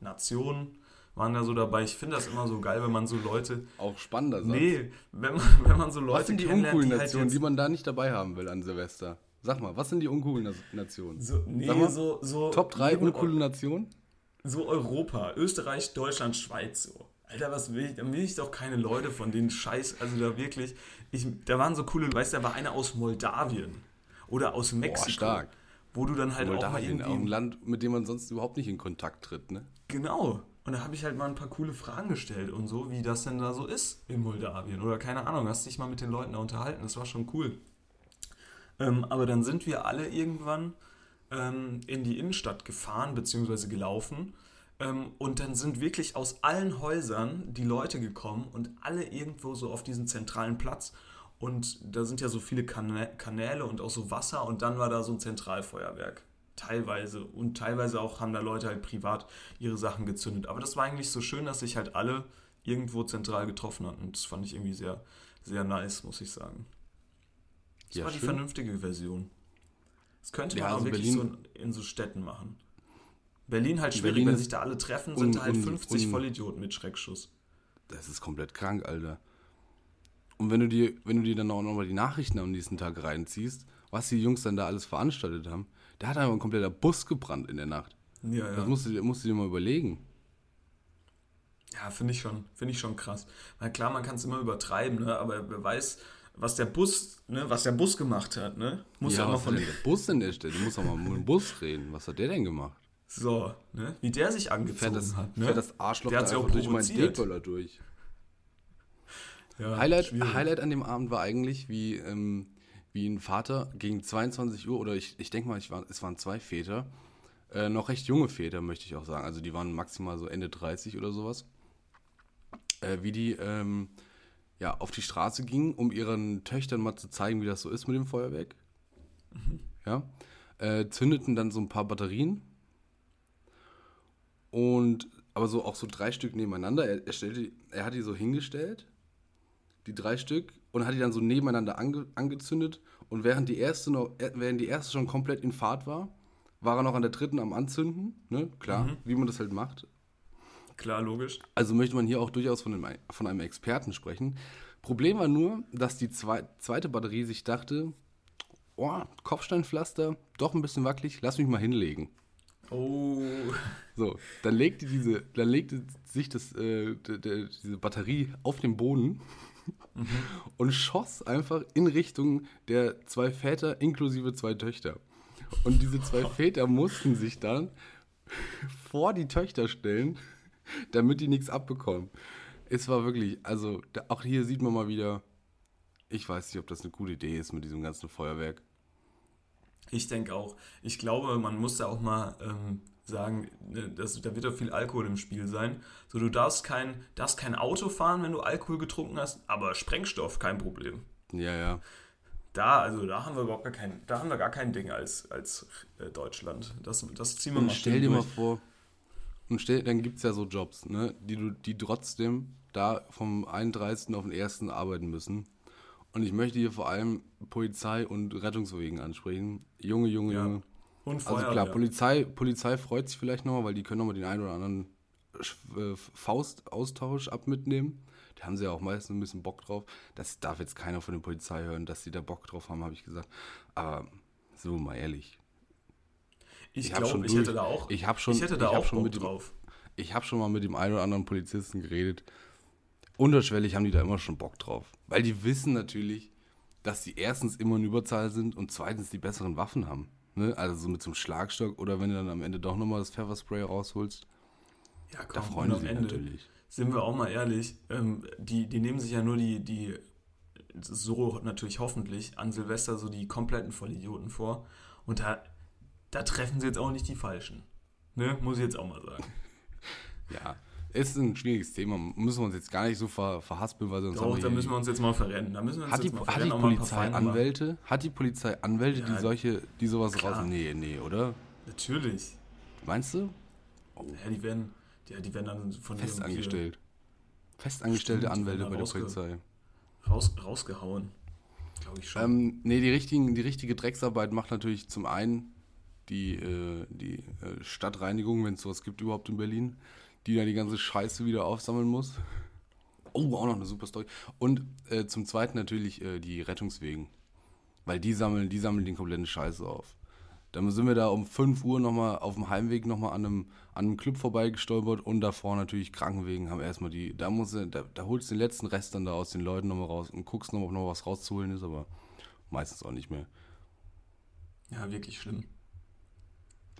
Nationen waren da so dabei. Ich finde das immer so geil, wenn man so Leute. Auch spannender Satz. Nee, wenn man, wenn man so Leute was sind die uncoolen die halt Nationen, die man da nicht dabei haben will an Silvester? Sag mal, was sind die uncoolen Nationen? so, nee, mal, so, so Top 3 liebe- uncoole Nationen? so Europa, Österreich, Deutschland, Schweiz so. Alter, was will ich? Da will ich doch keine Leute von denen Scheiß, also da wirklich, ich, da waren so coole, weißt du, da war einer aus Moldawien oder aus Mexiko. stark. Wo du dann halt auch mal Moldawien, auch ein irgendwie, Land, mit dem man sonst überhaupt nicht in Kontakt tritt, ne? genau. Und da habe ich halt mal ein paar coole Fragen gestellt und so, wie das denn da so ist in Moldawien oder keine Ahnung, hast dich mal mit den Leuten da unterhalten, das war schon cool. Ähm, aber dann sind wir alle irgendwann ähm, in die Innenstadt gefahren, beziehungsweise gelaufen. Ähm, und dann sind wirklich aus allen Häusern die Leute gekommen und alle irgendwo so auf diesen zentralen Platz. Und da sind ja so viele Kanä Kanäle und auch so Wasser und dann war da so ein Zentralfeuerwerk. Teilweise. Und teilweise auch haben da Leute halt privat ihre Sachen gezündet. Aber das war eigentlich so schön, dass sich halt alle irgendwo zentral getroffen hatten. Und das fand ich irgendwie sehr, sehr nice, muss ich sagen. Das Ja, war die schön. vernünftige Version. Das könnte Ja, man auch also wirklich Berlin- so in, in so Städten machen. Berlin halt schwierig, Berlin wenn sich da alle treffen, un- sind da halt un- 50 un- Vollidioten mit Schreckschuss. Das ist komplett krank, Alter. Und wenn du dir, wenn du dir dann auch nochmal die Nachrichten am nächsten Tag reinziehst, was die Jungs dann da alles veranstaltet haben, da hat einfach ein kompletter Bus gebrannt in der Nacht. Ja, Das musst du, dir- musst du dir mal überlegen. Ja, finde ich schon, finde ich schon krass. Weil klar, man kann es immer übertreiben, ne? aber wer weiß, was der Bus, ne, was der Bus gemacht hat, ne? Muss ja, ja mal von der Bus in der Stelle? Du musst doch mal mit dem Bus reden. Was hat der denn gemacht? So, ne? Wie der sich angezogen das, hat, ne? fährt das Arschloch der da hat sich auch durch meinen. Skateboller durch. Ja, Highlight, schwierig. Highlight an dem Abend war eigentlich, wie, ähm, wie ein Vater gegen 22 Uhr, oder ich, ich denke mal, ich war, es waren zwei Väter, äh, noch recht junge Väter, möchte ich auch sagen. Also die waren maximal so Ende 30 oder sowas. Äh, wie die ähm, ja, auf die Straße gingen, um ihren Töchtern mal zu zeigen, wie das so ist mit dem Feuerwerk. Ja. Äh, zündeten dann so ein paar Batterien. Und aber so auch so drei Stück nebeneinander. Er, er, stellte, er hat die so hingestellt die drei Stück und hat die dann so nebeneinander ange, angezündet und während die erste noch, äh, während die erste schon komplett in Fahrt war, war er noch an der dritten am Anzünden, ne? Klar, wie man das halt macht. Klar, logisch. Also möchte man hier auch durchaus von einem, von einem Experten sprechen. Problem war nur, dass die zwei, zweite Batterie sich dachte, oh, Kopfsteinpflaster, doch ein bisschen wackelig, lass mich mal hinlegen. Oh. So, dann legte diese, dann legte sich das, äh, diese Batterie auf den Boden und schoss einfach in Richtung der zwei Väter inklusive zwei Töchter. Und diese zwei Väter mussten sich dann vor die Töchter stellen, damit die nichts abbekommen. Es war wirklich, also da, auch hier sieht man mal wieder, ich weiß nicht, ob das eine gute Idee ist mit diesem ganzen Feuerwerk. Ich denke auch. Ich glaube, man muss da auch mal ähm, sagen, ne, dass, da wird doch viel Alkohol im Spiel sein. So, du darfst kein, darfst kein Auto fahren, wenn du Alkohol getrunken hast, aber Sprengstoff, kein Problem. Ja, ja. Da, also da haben wir überhaupt gar kein, da haben wir gar kein Ding als, als äh, Deutschland. Das, das ziehen wir Und mal stell dir mal durch. vor, und stell, dann gibt es ja so Jobs, ne, die du, die trotzdem da vom 31. auf den 1. arbeiten müssen. Und ich möchte hier vor allem Polizei und Rettungswegen ansprechen. Junge, Junge, Ja. Junge. Und Also Feuerwehr. klar, Polizei, Polizei freut sich vielleicht nochmal, weil die können nochmal den einen oder anderen äh, Faustaustausch ab mitnehmen. Da haben sie ja auch meistens ein bisschen Bock drauf. Das darf jetzt keiner von der Polizei hören, dass sie da Bock drauf haben, habe ich gesagt. Aber so mal ehrlich. ich ich glaube, ich hätte da auch, ich schon- ich hätte da ich auch schon Bock mit dem- drauf. Ich habe schon mal mit dem einen oder anderen Polizisten geredet. Unterschwellig haben die da immer schon Bock drauf. Weil die wissen natürlich, dass die erstens immer in Überzahl sind und zweitens die besseren Waffen haben. Ne? Also so mit so einem Schlagstock oder wenn du dann am Ende doch nochmal das Pfefferspray rausholst, Ja, komm, da freuen sich Ende, natürlich. sind wir auch mal ehrlich, ähm, die, die nehmen sich ja nur die, die, so natürlich hoffentlich, an Silvester so die kompletten Vollidioten vor. Und da, da treffen sie jetzt auch nicht die Falschen. Ne? Muss ich jetzt auch mal sagen. Ja, ist ein schwieriges Thema. Müssen wir uns jetzt gar nicht so ver verhaspeln, weil sonst Doch, da müssen wir uns jetzt mal verrennen. Da müssen wir uns hat die, jetzt mal hat die verrennen, mal ein paar Polizei Feinde machen. Anwälte? Hat die Polizei Anwälte, Ja, die solche, die sowas klar. raus... Nee, nee, oder? Natürlich. Meinst du? Ja, die werden, ja, die werden dann von Festangestellt. Festangestellte Stimmt, die Anwälte bei der Polizei. raus, rausgehauen. Glaube ich schon. Ähm, nee, die, richtigen, die richtige Drecksarbeit macht natürlich zum einen die, äh, die äh, Stadtreinigung, wenn es sowas gibt überhaupt in Berlin, die da die ganze Scheiße wieder aufsammeln muss. Oh, auch noch eine super Story. Und äh, zum zweiten natürlich äh, die Rettungswegen. Weil die sammeln, die sammeln den kompletten Scheiße auf. Dann sind wir da um 5 Uhr nochmal auf dem Heimweg nochmal an einem, an einem Club vorbeigestolpert und davor natürlich Krankenwegen haben erstmal die, da muss da, da holst du den letzten Rest dann da aus den Leuten nochmal raus und guckst nochmal, ob noch was rauszuholen ist, aber meistens auch nicht mehr. ja, wirklich schlimm.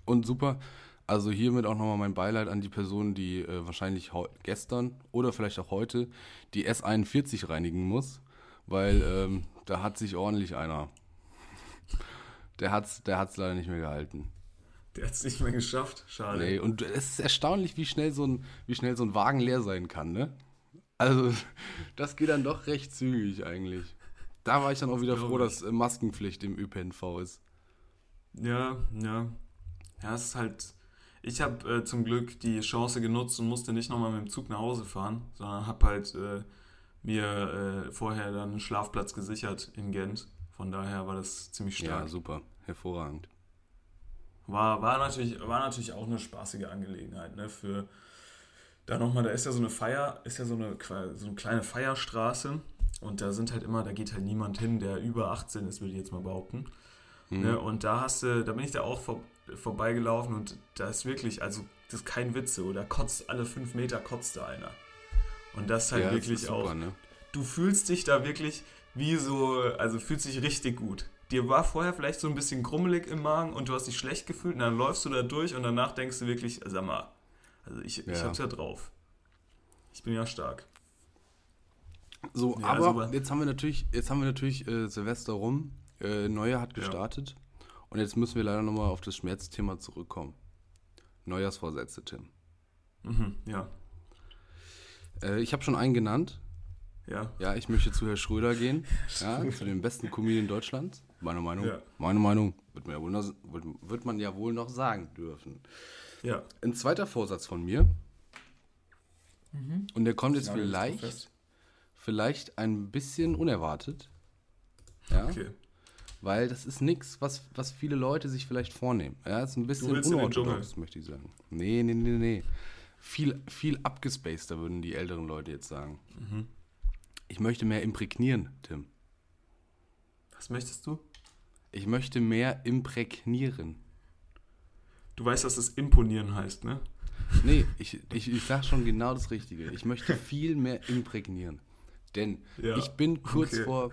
Und super, also hiermit auch nochmal mein Beileid an die Person, die äh, wahrscheinlich gestern oder vielleicht auch heute die S41 reinigen muss, weil ähm, da hat sich ordentlich einer. Der hat's, der hat's leider nicht mehr gehalten. Der hat es nicht mehr geschafft. Schade. Nee, und es ist erstaunlich, wie schnell so ein, wie schnell so ein Wagen leer sein kann, ne? Also, das geht dann doch recht zügig eigentlich. Da war ich dann auch wieder froh, dass äh, Maskenpflicht im ÖPNV ist. Ja, ja. Ja, es ist halt. Ich habe äh, zum Glück die Chance genutzt und musste nicht nochmal mit dem Zug nach Hause fahren, sondern habe halt äh, mir äh, vorher dann einen Schlafplatz gesichert in Gent. Von daher war das ziemlich Ja, stark. super. Hervorragend. War, war, natürlich, war natürlich auch eine spaßige Angelegenheit, ne? Für da nochmal, da ist ja so eine Feier, ist ja so eine, so eine kleine Feierstraße und da sind halt immer, da geht halt niemand hin, der über 18 ist, will ich jetzt mal behaupten. Mhm. Ne? Und da hast du, da bin ich da auch vor, vorbeigelaufen und da ist wirklich, also das ist kein Witz so, da kotzt alle fünf Meter kotzt da einer. Und das halt Ja, das wirklich ist super, auch, ne? du fühlst dich da wirklich wie so, also fühlst dich richtig gut. Dir war vorher vielleicht so ein bisschen grummelig im Magen und du hast dich schlecht gefühlt und dann läufst du da durch und danach denkst du wirklich, sag mal, also ich, ich Ja. hab's ja drauf. Ich bin ja stark. So, Ja, aber super. jetzt haben wir natürlich, jetzt haben wir natürlich äh, Silvester rum. Äh, Neujahr hat gestartet. Und jetzt müssen wir leider nochmal auf das Schmerzthema zurückkommen. Neujahrsvorsätze, Tim. Mhm, ja, Äh, ich habe schon einen genannt. ja. Ja, ich möchte zu Herr Schröder gehen. Ja, zu dem besten Comedian Deutschlands. Meine Meinung. Ja. Meine Meinung. Wird man, ja wohl noch, wird, wird man ja wohl noch sagen dürfen. Ja. Ein zweiter Vorsatz von mir. Mhm. Und der kommt jetzt vielleicht, vielleicht ein bisschen unerwartet. Ja. Okay. Weil das ist nichts, was, was viele Leute sich vielleicht vornehmen. Ja, ist ein bisschen unorthodox, möchte ich sagen. Nee, nee, nee, nee. Viel, viel abgespaceder würden die älteren Leute jetzt sagen. Mhm. Ich möchte mehr imprägnieren, Tim. Was möchtest du? Ich möchte mehr imprägnieren. Du weißt, dass das imponieren heißt, ne? Nee, ich, ich, ich sag schon genau das Richtige. Ich möchte viel mehr imprägnieren. Denn Ja, ich bin kurz okay. vor.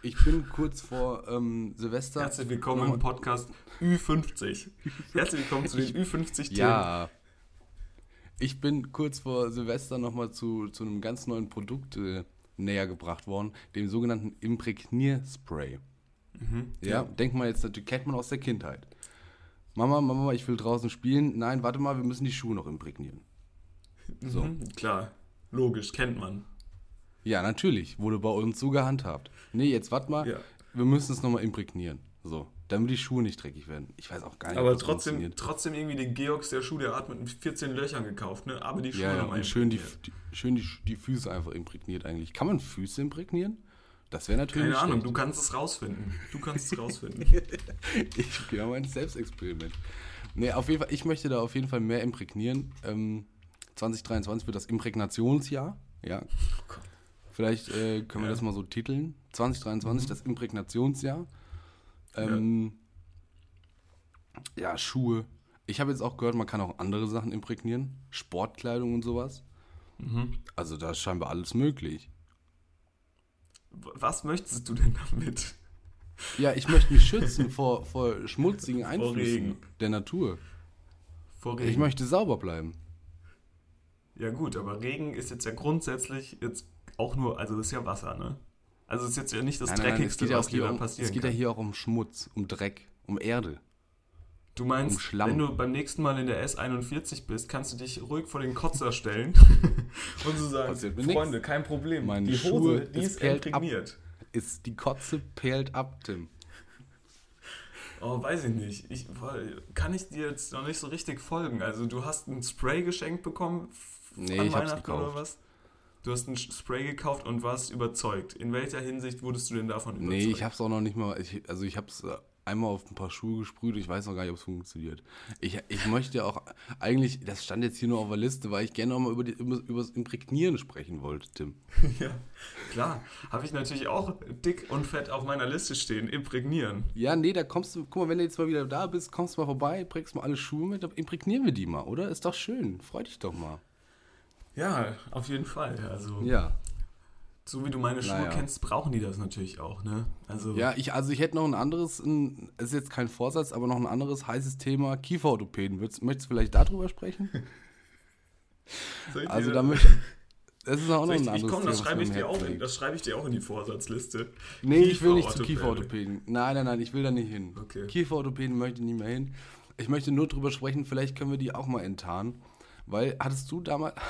Ich bin kurz vor ähm, Silvester. Herzlich willkommen im Podcast Ü50. Herzlich willkommen zu den Ü50-Themen. Ja. Ich bin kurz vor Silvester nochmal zu, zu einem ganz neuen Produkt äh, näher gebracht worden, dem sogenannten Imprägnierspray. Mhm. Ja, denkt man jetzt natürlich, kennt man aus der Kindheit. Mama, Mama, ich will draußen spielen. Nein, warte mal, wir müssen die Schuhe noch imprägnieren. So. Mhm, klar. Logisch, kennt man. Ja, natürlich, wurde bei uns so gehandhabt. Nee, jetzt warte mal, Ja. wir müssen es nochmal imprägnieren. So, damit die Schuhe nicht dreckig werden. Ich weiß auch gar nicht, Aber ob trotzdem, trotzdem irgendwie den Georgs der Schuh, der hat mit 14 Löchern gekauft, ne? Aber die Schuhe Ja, ja, und schön, die, die, schön die, die Füße einfach imprägniert eigentlich. Kann man Füße imprägnieren? Das wäre natürlich Keine Ahnung, schlecht. du kannst es rausfinden. Du kannst es rausfinden. Ich ja mein Selbstexperiment. Nee, auf jeden Fall, ich möchte da auf jeden Fall mehr imprägnieren. Ähm, 2023 wird das Imprägnationsjahr. Ja. Vielleicht äh, können wir Ja. das mal so titeln. 2023, das Imprägnationsjahr. Ähm, ja. Schuhe. Ich habe jetzt auch gehört, man kann auch andere Sachen imprägnieren. Sportkleidung und sowas. Also da ist scheinbar alles möglich. Was möchtest du denn damit? Ja, ich möchte mich schützen vor, vor schmutzigen Einflüssen Regen. der Natur. Vor Ich Regen. möchte sauber bleiben. Ja gut, aber Regen ist jetzt ja grundsätzlich jetzt auch nur, also das ist ja Wasser, ne? Also es ist jetzt ja nicht das Nein, nein, nein, Dreckigste, ja auch was dir um, passieren es geht ja kann. hier auch um Schmutz, um Dreck, um Erde. Du meinst, um Schlamm. wenn du beim nächsten Mal in der S41 bist, kannst du dich ruhig vor den Kotzer stellen und so sagen, Passiert mir nix. Freunde, kein Problem, Meine die Hose, die ist imprägniert. Ist die Kotze perlt ab, Tim. Oh, weiß ich nicht. Ich, kann ich dir jetzt noch nicht so richtig folgen? Also du hast ein Spray geschenkt bekommen Nee, an Weihnachten oder was? Du hast ein Spray gekauft und warst überzeugt. In welcher Hinsicht wurdest du denn davon überzeugt? Nee, ich hab's auch noch nicht mal. Ich, also ich hab's äh, einmal auf ein paar Schuhe gesprüht. Ich weiß noch gar nicht, ob es funktioniert. Ich, ich möchte ja auch eigentlich, das stand jetzt hier nur auf der Liste, weil ich gerne noch mal über, die, über, das Imprägnieren sprechen wollte, Tim. Ja, klar. Habe ich natürlich auch dick und fett auf meiner Liste stehen. Imprägnieren. Ja, nee, da kommst du, guck mal, wenn du jetzt mal wieder da bist, kommst du mal vorbei, prägst mal alle Schuhe mit, imprägnieren wir die mal, oder? Ist doch schön. Freu dich doch mal. Ja, auf jeden Fall. Also, Ja. so wie du meine Schuhe Naja. kennst, brauchen die das natürlich auch, ne? Also, Ja, ich, also ich hätte noch ein anderes, ein, es ist jetzt kein Vorsatz, aber noch ein anderes heißes Thema, Kieferorthopäden. Würdest, möchtest du vielleicht darüber sprechen? ich Also da möchte das ist auch noch soll ein ich, anderes ich komm, das Thema, schreibe ich, dir auch in, das schreibe ich dir auch in die Vorsatzliste. Nee, ich will nicht zu Kieferorthopäde. Kieferorthopäden. Nein, nein, nein, ich will da nicht hin. Okay. Kieferorthopäden möchte ich nicht mehr hin. Ich möchte nur drüber sprechen, vielleicht können wir die auch mal enttarnen. Weil, hattest du damals...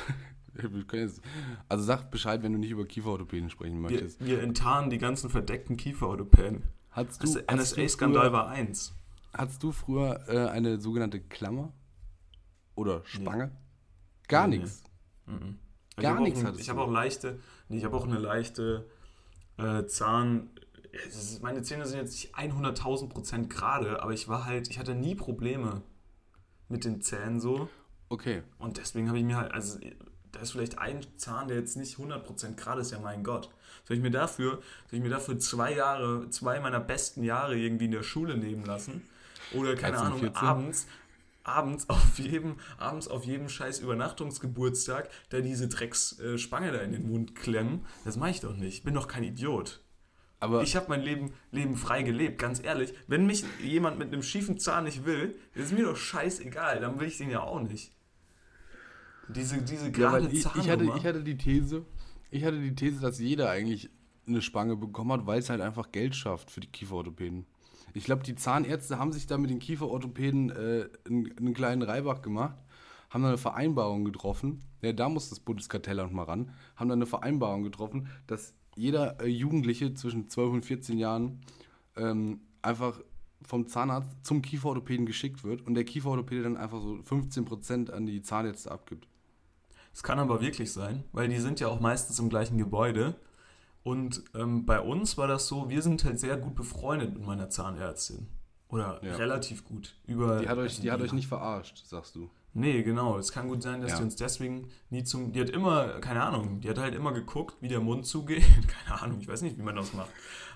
Wir jetzt, also sag Bescheid, wenn du nicht über Kieferorthopäden sprechen Wir, möchtest. wir enttarnen die ganzen verdeckten Kieferorthopäden. Hattest Das du, du NSA-Skandal war eins. Hattest du früher äh, eine sogenannte Klammer? Oder Spange? Gar Nee, nichts. Ich Gar hab auch nichts hattest Ich habe auch leichte, nee, ich habe auch eine leichte äh, Zahn. ist- Meine Zähne sind jetzt nicht 100.000 Prozent gerade, aber ich war halt, ich hatte nie Probleme mit den Zähnen so. Okay. Und deswegen habe ich mir halt, also da ist vielleicht ein Zahn, der jetzt nicht 100% gerade ist, ja mein Gott. Soll ich mir dafür, soll ich mir dafür zwei Jahre, zwei meiner besten Jahre irgendwie in der Schule nehmen lassen? Oder keine 13, Ahnung, 14. abends, abends auf jedem, abends auf jedem scheiß Übernachtungsgeburtstag da diese Drecks äh, Spange da in den Mund klemmen. Das mache ich doch nicht. Ich bin doch kein Idiot. Aber Ich habe mein Leben, Leben frei gelebt, ganz ehrlich. Wenn mich jemand mit einem schiefen Zahn nicht will, ist mir doch scheißegal, dann will ich den ja auch nicht. Diese, diese Ja, gerade weil ich, ich, hatte, ich hatte die These, ich hatte die These, dass jeder eigentlich eine Spange bekommen hat, weil es halt einfach Geld schafft für die Kieferorthopäden. Ich glaube, die Zahnärzte haben sich da mit den Kieferorthopäden äh, einen, einen kleinen Reibach gemacht, haben da eine Vereinbarung getroffen. Ja, da muss das Bundeskartellamt mal ran. Haben da eine Vereinbarung getroffen, dass jeder äh, Jugendliche zwischen 12 und 14 Jahren ähm, einfach vom Zahnarzt zum Kieferorthopäden geschickt wird und der Kieferorthopäde dann einfach so 15% an die Zahnärzte abgibt. Es kann aber wirklich sein, weil die sind ja auch meistens im gleichen Gebäude. Und ähm, bei uns war das so, wir sind halt sehr gut befreundet mit meiner Zahnärztin. Oder Ja. relativ gut. Über, Die hat euch, die hat euch nicht verarscht, sagst du. Nee, genau. Es kann gut sein, dass Ja. die uns deswegen nie zum. Die hat immer, keine Ahnung, die hat halt immer geguckt, wie der Mund zugeht. Keine Ahnung, ich weiß nicht, wie man das macht.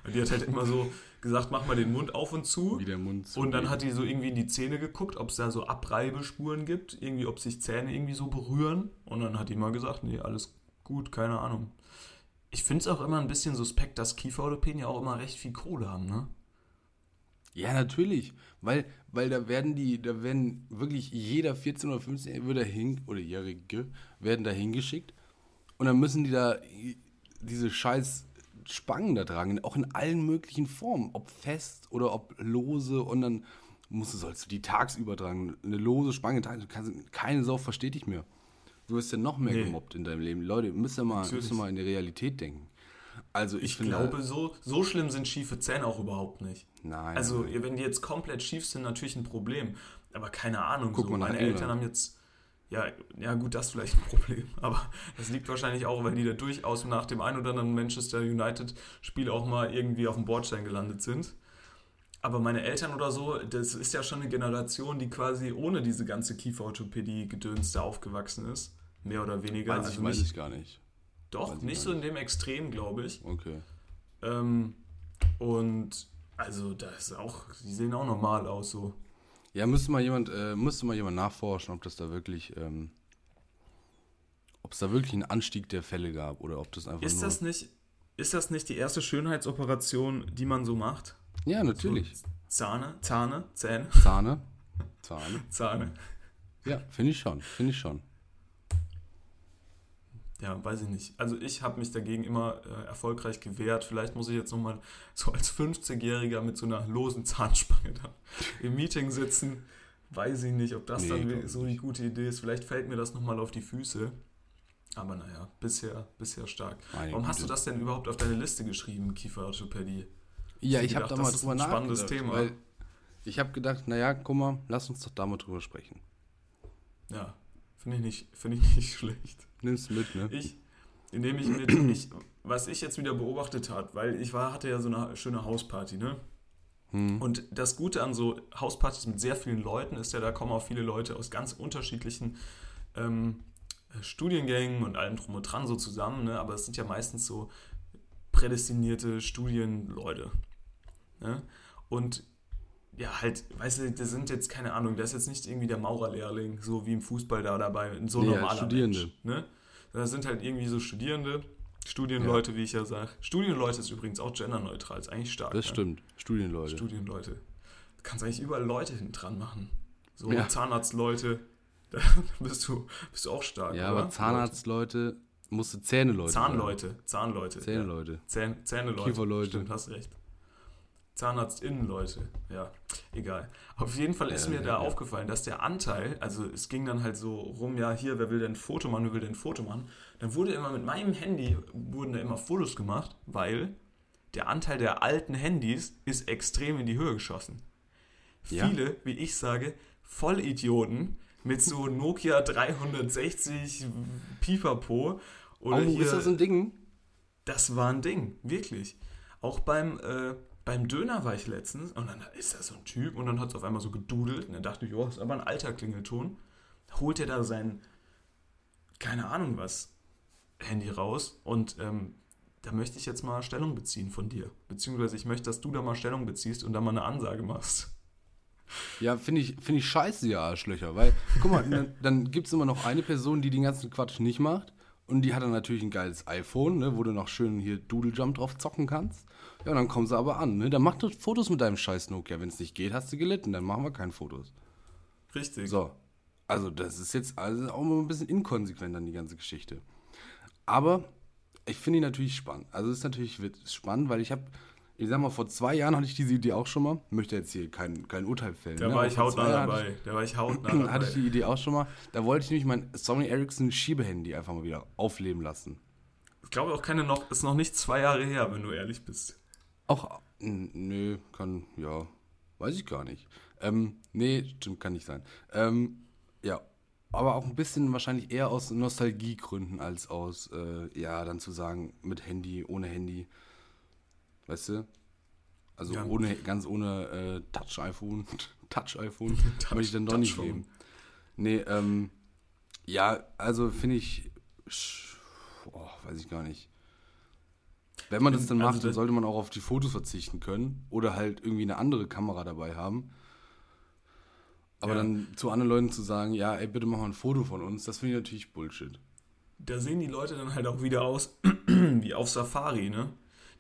Und die hat halt immer so gesagt, mach mal den Mund auf und zu. Wie der Mund Und dann zugeht. hat die so irgendwie in die Zähne geguckt, ob es da so Abreibespuren gibt, irgendwie, ob sich Zähne irgendwie so berühren. Und dann hat die mal gesagt, nee, alles gut, keine Ahnung. Ich finde es auch immer ein bisschen suspekt, dass Kieferorthopäden ja auch immer recht viel Kohle haben, ne? Ja, natürlich. Weil, weil da werden die, da werden wirklich jeder 14 oder 15 wird hin, oder Jährige werden da hingeschickt. Und dann müssen die da diese scheiß Spangen da tragen, auch in allen möglichen Formen, ob fest oder ob lose und dann musst du, sollst du die tagsüber tragen. Eine lose Spange, kannst, keine Sau versteht dich mehr. Du wirst ja noch mehr Nee. gemobbt in deinem Leben. Leute, müsst ihr mal, Natürlich. müsst ihr mal in die Realität denken. Also ich, Ich finde, glaube, so, so schlimm sind schiefe Zähne auch überhaupt nicht. nein. Also, wenn die jetzt komplett schief sind, natürlich ein Problem. Aber keine Ahnung. Guck so. mal Meine England. Eltern haben jetzt. Ja, ja, gut, das ist vielleicht ein Problem. Aber das liegt wahrscheinlich auch, weil die da durchaus nach dem ein oder anderen Manchester United-Spiel auch mal irgendwie auf dem Bordstein gelandet sind. Aber meine Eltern oder so, das ist ja schon eine Generation, die quasi ohne diese ganze Kieferorthopädie-Gedöns da aufgewachsen ist. Mehr oder weniger. weiß ich, also weiß nicht, ich gar nicht. Doch, nicht so in dem Extrem, glaube ich. Okay. Ähm, und also, das ist auch, die sehen auch normal aus so. Ja, müsste mal jemand, äh, müsste mal jemand nachforschen, ob das da wirklich, ähm, ob es da wirklich einen Anstieg der Fälle gab oder ob das einfach Ist nur. das nicht, ist das nicht die erste Schönheitsoperation, die man so macht? ja, natürlich. So Zahne, Zahne, Zähne, Zahne. Zahne. Zahne. Ja, finde ich schon, finde ich schon. Ja, weiß ich nicht. Also ich habe mich dagegen immer äh, erfolgreich gewehrt. Vielleicht muss ich jetzt nochmal so als 50-Jähriger mit so einer losen Zahnspange da im Meeting sitzen. Weiß ich nicht, ob das Nee, dann so die gute Idee ist. Vielleicht fällt mir das nochmal auf die Füße. Aber naja, bisher, bisher stark. Meine Warum hast du Güte. das denn überhaupt auf deine Liste geschrieben, Kieferorthopädie? Ja, ich habe da mal das ist drüber ein spannendes nachgedacht. Thema. Weil ich habe gedacht, naja, guck mal, lass uns doch da mal drüber sprechen. Ja, finde ich, nicht, finde ich nicht schlecht. Nimm's mit, ne? Ich, indem ich mit, ich, was ich jetzt wieder beobachtet habe, weil ich war, hatte ja so eine schöne Hausparty, ne? Hm. Und das Gute an so Hauspartys mit sehr vielen Leuten ist ja, da kommen auch viele Leute aus ganz unterschiedlichen ähm, Studiengängen und allem drum und dran so zusammen, ne? aber es sind ja meistens so prädestinierte Studienleute. Ne? Und ja, halt, weißt du, das sind jetzt, keine Ahnung, das ist jetzt nicht irgendwie der Maurerlehrling, so wie im Fußball da dabei, ein so Nee, normaler Studierende. Mensch. Ne? Das sind halt irgendwie so Studierende, Studienleute, wie ich ja sage. Studienleute ist übrigens auch genderneutral, ist eigentlich stark. Das ne? stimmt. Studienleute. Studienleute. Du kannst eigentlich überall Leute hinten dran machen. So Ja. Zahnarztleute, da bist du, bist du auch stark. ja, oder? aber Zahnarztleute, musste Zähneleute. sagen. Zahnleute, Zahnleute. Zähneleute. Ja. Zähn, Zähneleute. Kieferleute. Stimmt, hast recht. Zahnarztinnenleute, ja, egal. Auf jeden Fall ist Ja, mir ja, da ja. aufgefallen, dass der Anteil, also es ging dann halt so rum, ja, hier, wer will denn ein Foto machen, wer will denn ein Foto machen, dann wurde immer mit meinem Handy, wurden da immer Fotos gemacht, weil der Anteil der alten Handys ist extrem in die Höhe geschossen. Viele, wie ich sage, Vollidioten mit so Nokia 360 Pipapo oder Oh, hier, ist das ein Ding? das war ein Ding, wirklich. Auch beim, äh, beim Döner war ich letztens und dann ist da so ein Typ und dann hat es auf einmal so gedudelt und dann dachte ich, oh, ist aber ein alter Klingelton. Holt er da sein, keine Ahnung was, Handy raus und ähm, da möchte ich jetzt mal Stellung beziehen von dir. Beziehungsweise ich möchte, dass du da mal Stellung beziehst und da mal eine Ansage machst. Ja, finde ich, find ich scheiße, ihr Arschlöcher. Weil, guck mal, dann, dann gibt es immer noch eine Person, die den ganzen Quatsch nicht macht. Und die hat dann natürlich ein geiles iPhone, ne, wo du noch schön hier Doodle Jump drauf zocken kannst. Ja, dann kommen sie aber an, ne? Dann mach doch Fotos mit deinem scheiß Nokia. Wenn es nicht geht, hast du gelitten, dann machen wir keine Fotos. Richtig. So. Also, das ist jetzt also auch mal ein bisschen inkonsequent an die ganze Geschichte. Aber ich finde ihn natürlich spannend. Also, es ist natürlich spannend, weil ich habe, ich sag mal, vor zwei Jahren hatte ich diese Idee auch schon mal. Möchte jetzt hier kein, kein Urteil fällen. Da ne? war ich hautnah dabei. Da war ich hautnah dabei. hatte ich die Idee auch schon mal. Da wollte ich nämlich mein Sony Ericsson Schiebehandy einfach mal wieder aufleben lassen. Ich glaube auch keine noch, ist noch nicht zwei Jahre her, wenn du ehrlich bist. Auch, nö, kann, ja, weiß ich gar nicht. Ähm, nee, stimmt, kann nicht sein. Ähm, ja, aber auch ein bisschen wahrscheinlich eher aus Nostalgiegründen als aus, äh, ja, dann zu sagen, mit Handy, ohne Handy. Weißt du? Also Ja. ohne, ganz ohne äh, Touch-iPhone. Touch-iPhone möchte ich dann doch nicht leben. Nee, ähm, ja, also finde ich, oh, weiß ich gar nicht. Wenn man das dann macht, dann sollte man auch auf die Fotos verzichten können oder halt irgendwie eine andere Kamera dabei haben. Aber Ja. dann zu anderen Leuten zu sagen, ja, ey, bitte mach mal ein Foto von uns, das finde ich natürlich Bullshit. Da sehen die Leute dann halt auch wieder aus wie auf Safari, ne?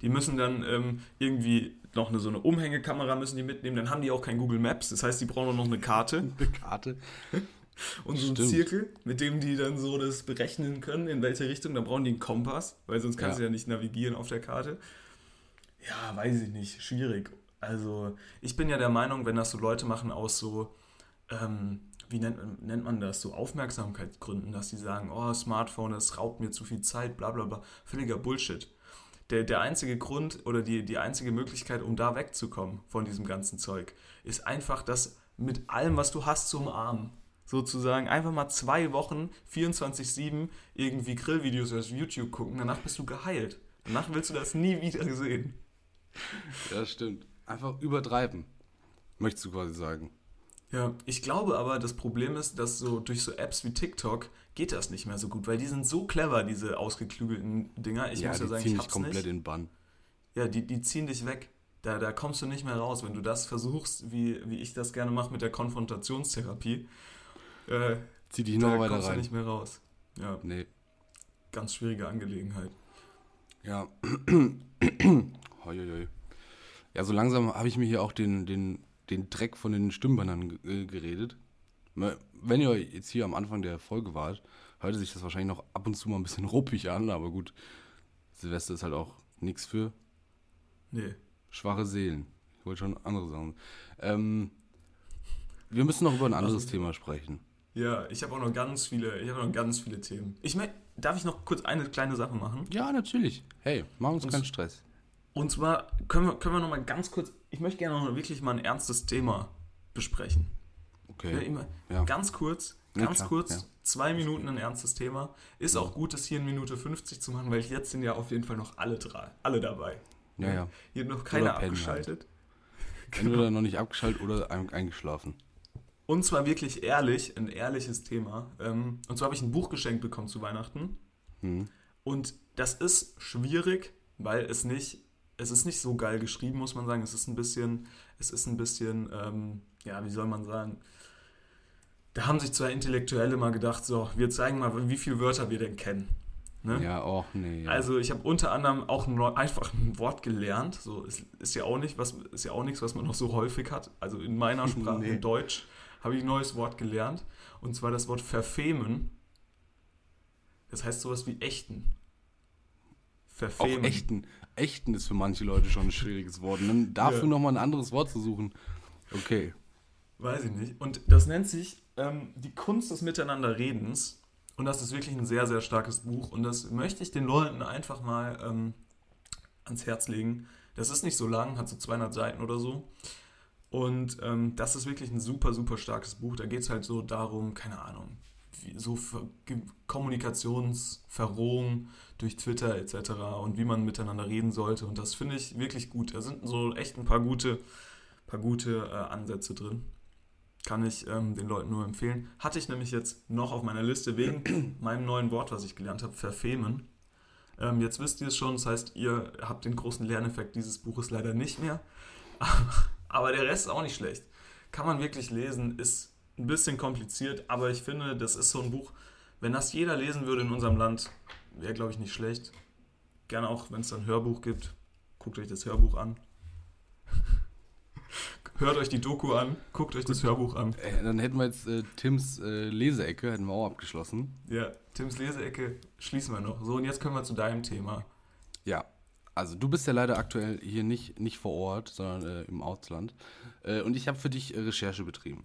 Die müssen dann ähm, irgendwie noch eine, so eine Umhängekamera müssen die mitnehmen, dann haben die auch kein Google Maps, das heißt, die brauchen auch noch eine Karte Eine Karte. Und so einen Stimmt. Zirkel, mit dem die dann so das berechnen können, in welche Richtung, da brauchen die einen Kompass, weil sonst kannst Ja. du ja nicht navigieren auf der Karte. Ja, weiß ich nicht, schwierig. Also, ich bin ja der Meinung, wenn das so Leute machen aus so, ähm, wie nennt, nennt man das, so Aufmerksamkeitsgründen, dass die sagen, oh, Smartphone, das raubt mir zu viel Zeit, bla bla bla, völliger Bullshit. Der, der einzige Grund oder die, die einzige Möglichkeit, um da wegzukommen von diesem ganzen Zeug, ist einfach das mit allem, was du hast, zu umarmen. Sozusagen einfach mal zwei Wochen, 24-7, irgendwie Grillvideos auf YouTube gucken, danach bist du geheilt. Danach willst du das nie wieder sehen. Ja, stimmt. Einfach übertreiben, möchtest du quasi sagen. Ja, ich glaube aber, das Problem ist, dass so durch so Apps wie TikTok geht das nicht mehr so gut, weil die sind so clever, diese ausgeklügelten Dinger. Ich ja, muss ja die sagen, ziehen ich hab's komplett nicht. in Bann. Ja, die, die ziehen dich weg. Da, da kommst du nicht mehr raus, wenn du das versuchst, wie, wie ich das gerne mache mit der Konfrontationstherapie. Äh, Zieh dich da noch weiter rein. nicht mehr raus. Ja, Nee. ganz schwierige Angelegenheit. Ja. hoi, hoi. Ja, so langsam habe ich mir hier auch den, den, den Dreck von den Stimmbandern äh, geredet. Wenn ihr jetzt hier am Anfang der Folge wart, hörte sich das wahrscheinlich noch ab und zu mal ein bisschen ruppig an, aber gut. Silvester ist halt auch nichts für Nee. schwache Seelen. Ich wollte schon andere Sachen. Ähm, wir müssen noch über ein anderes Thema sprechen. Ja, ich habe auch noch ganz viele, ich habe noch ganz viele Themen. Ich mein, darf ich noch kurz eine kleine Sache machen? Ja, natürlich. Hey, machen uns Und- keinen Stress. Und zwar können wir, können wir noch mal ganz kurz, ich möchte gerne noch wirklich mal ein ernstes Thema besprechen. Ja, Okay. immer, Ja. Ganz kurz, Ja, ganz klar, kurz, ja. zwei Minuten ein ernstes Thema. Ist auch gut, das hier in Minute 50 zu machen, weil jetzt sind ja auf jeden Fall noch alle drei, alle dabei. Ja, ja. Hier hat noch keiner pennen abgeschaltet. Entweder noch nicht abgeschaltet oder ein- eingeschlafen. Und zwar wirklich ehrlich, ein ehrliches Thema. Ähm, Und zwar habe ich ein Buch geschenkt bekommen zu Weihnachten. Hm. Und das ist schwierig, weil es nicht, es ist nicht so geil geschrieben, muss man sagen. Es ist ein bisschen, es ist ein bisschen, ähm, ja, wie soll man sagen? Da haben sich zwei Intellektuelle mal gedacht, so, wir zeigen mal, wie viele Wörter wir denn kennen. Ne? Ja, auch nee. Ja. Also ich habe unter anderem auch ein, einfach ein Wort gelernt. So ist, ist ja auch nicht was ist ja auch nichts, was man noch so häufig hat. Also in meiner Sprache, Nee. in Deutsch, habe ich ein neues Wort gelernt. Und zwar das Wort verfemen. Das heißt sowas wie echten. auch Verfemen. echten. Echten ist für manche Leute schon ein schwieriges Wort. Und dann dafür Ja. nochmal ein anderes Wort zu suchen. Okay. Weiß ich nicht. Und das nennt sich ähm, Die Kunst des Miteinanderredens. Und das ist wirklich ein sehr, sehr starkes Buch. Und das möchte ich den Leuten einfach mal ähm, ans Herz legen. Das ist nicht so lang, hat so 200 Seiten oder so. Und ähm, das ist wirklich ein super, super starkes Buch. Da geht es halt so darum, keine Ahnung, so Kommunikationsverrohung durch Twitter etc. und wie man miteinander reden sollte. Und das finde ich wirklich gut. Da sind so echt ein paar gute, paar gute äh, Ansätze drin. Kann ich ähm, den Leuten nur empfehlen. Hatte ich nämlich jetzt noch auf meiner Liste wegen meinem neuen Wort, was ich gelernt habe, verfemen. Ähm, jetzt wisst ihr es schon, das heißt, ihr habt den großen Lerneffekt dieses Buches leider nicht mehr. Aber der Rest ist auch nicht schlecht. kann man wirklich lesen, ist ein bisschen kompliziert, aber ich finde, das ist so ein Buch, wenn das jeder lesen würde in unserem Land, wäre, glaube ich, nicht schlecht. Gerne auch, wenn es dann ein Hörbuch gibt, guckt euch das Hörbuch an. Hört euch die Doku an, guckt euch das Hörbuch an. Äh, dann hätten wir jetzt äh, Tims äh, Leseecke, hätten wir auch abgeschlossen. Ja, Tims Leseecke schließen wir noch. So, und jetzt kommen wir zu deinem Thema. Ja, also du bist ja leider aktuell hier nicht, nicht vor Ort, sondern äh, im Ausland. Äh, und ich habe für dich äh, Recherche betrieben.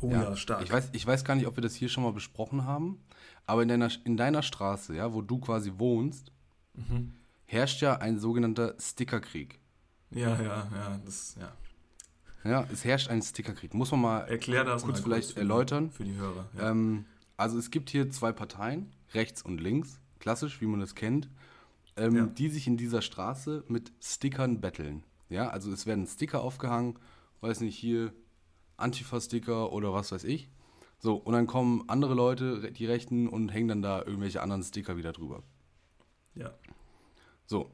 Oh ja, stark. Ich weiß, ich weiß gar nicht, ob wir das hier schon mal besprochen haben, aber in deiner, in deiner Straße, ja, wo du quasi wohnst, Mhm. herrscht ja ein sogenannter Stickerkrieg. ja, ja, ja, das, ja. Ja, es herrscht ein Stickerkrieg. Muss man mal Erklär das kurz mal vielleicht für, erläutern. Für die Hörer. Ja. Ähm, also es gibt hier zwei Parteien, rechts und links, klassisch, wie man das kennt, ähm, Ja. die sich in dieser Straße mit Stickern betteln. Ja, also es werden Sticker aufgehangen, weiß nicht, hier Antifa-Sticker oder was weiß ich. So, und dann kommen andere Leute, die Rechten, und hängen dann da irgendwelche anderen Sticker wieder drüber. ja. So,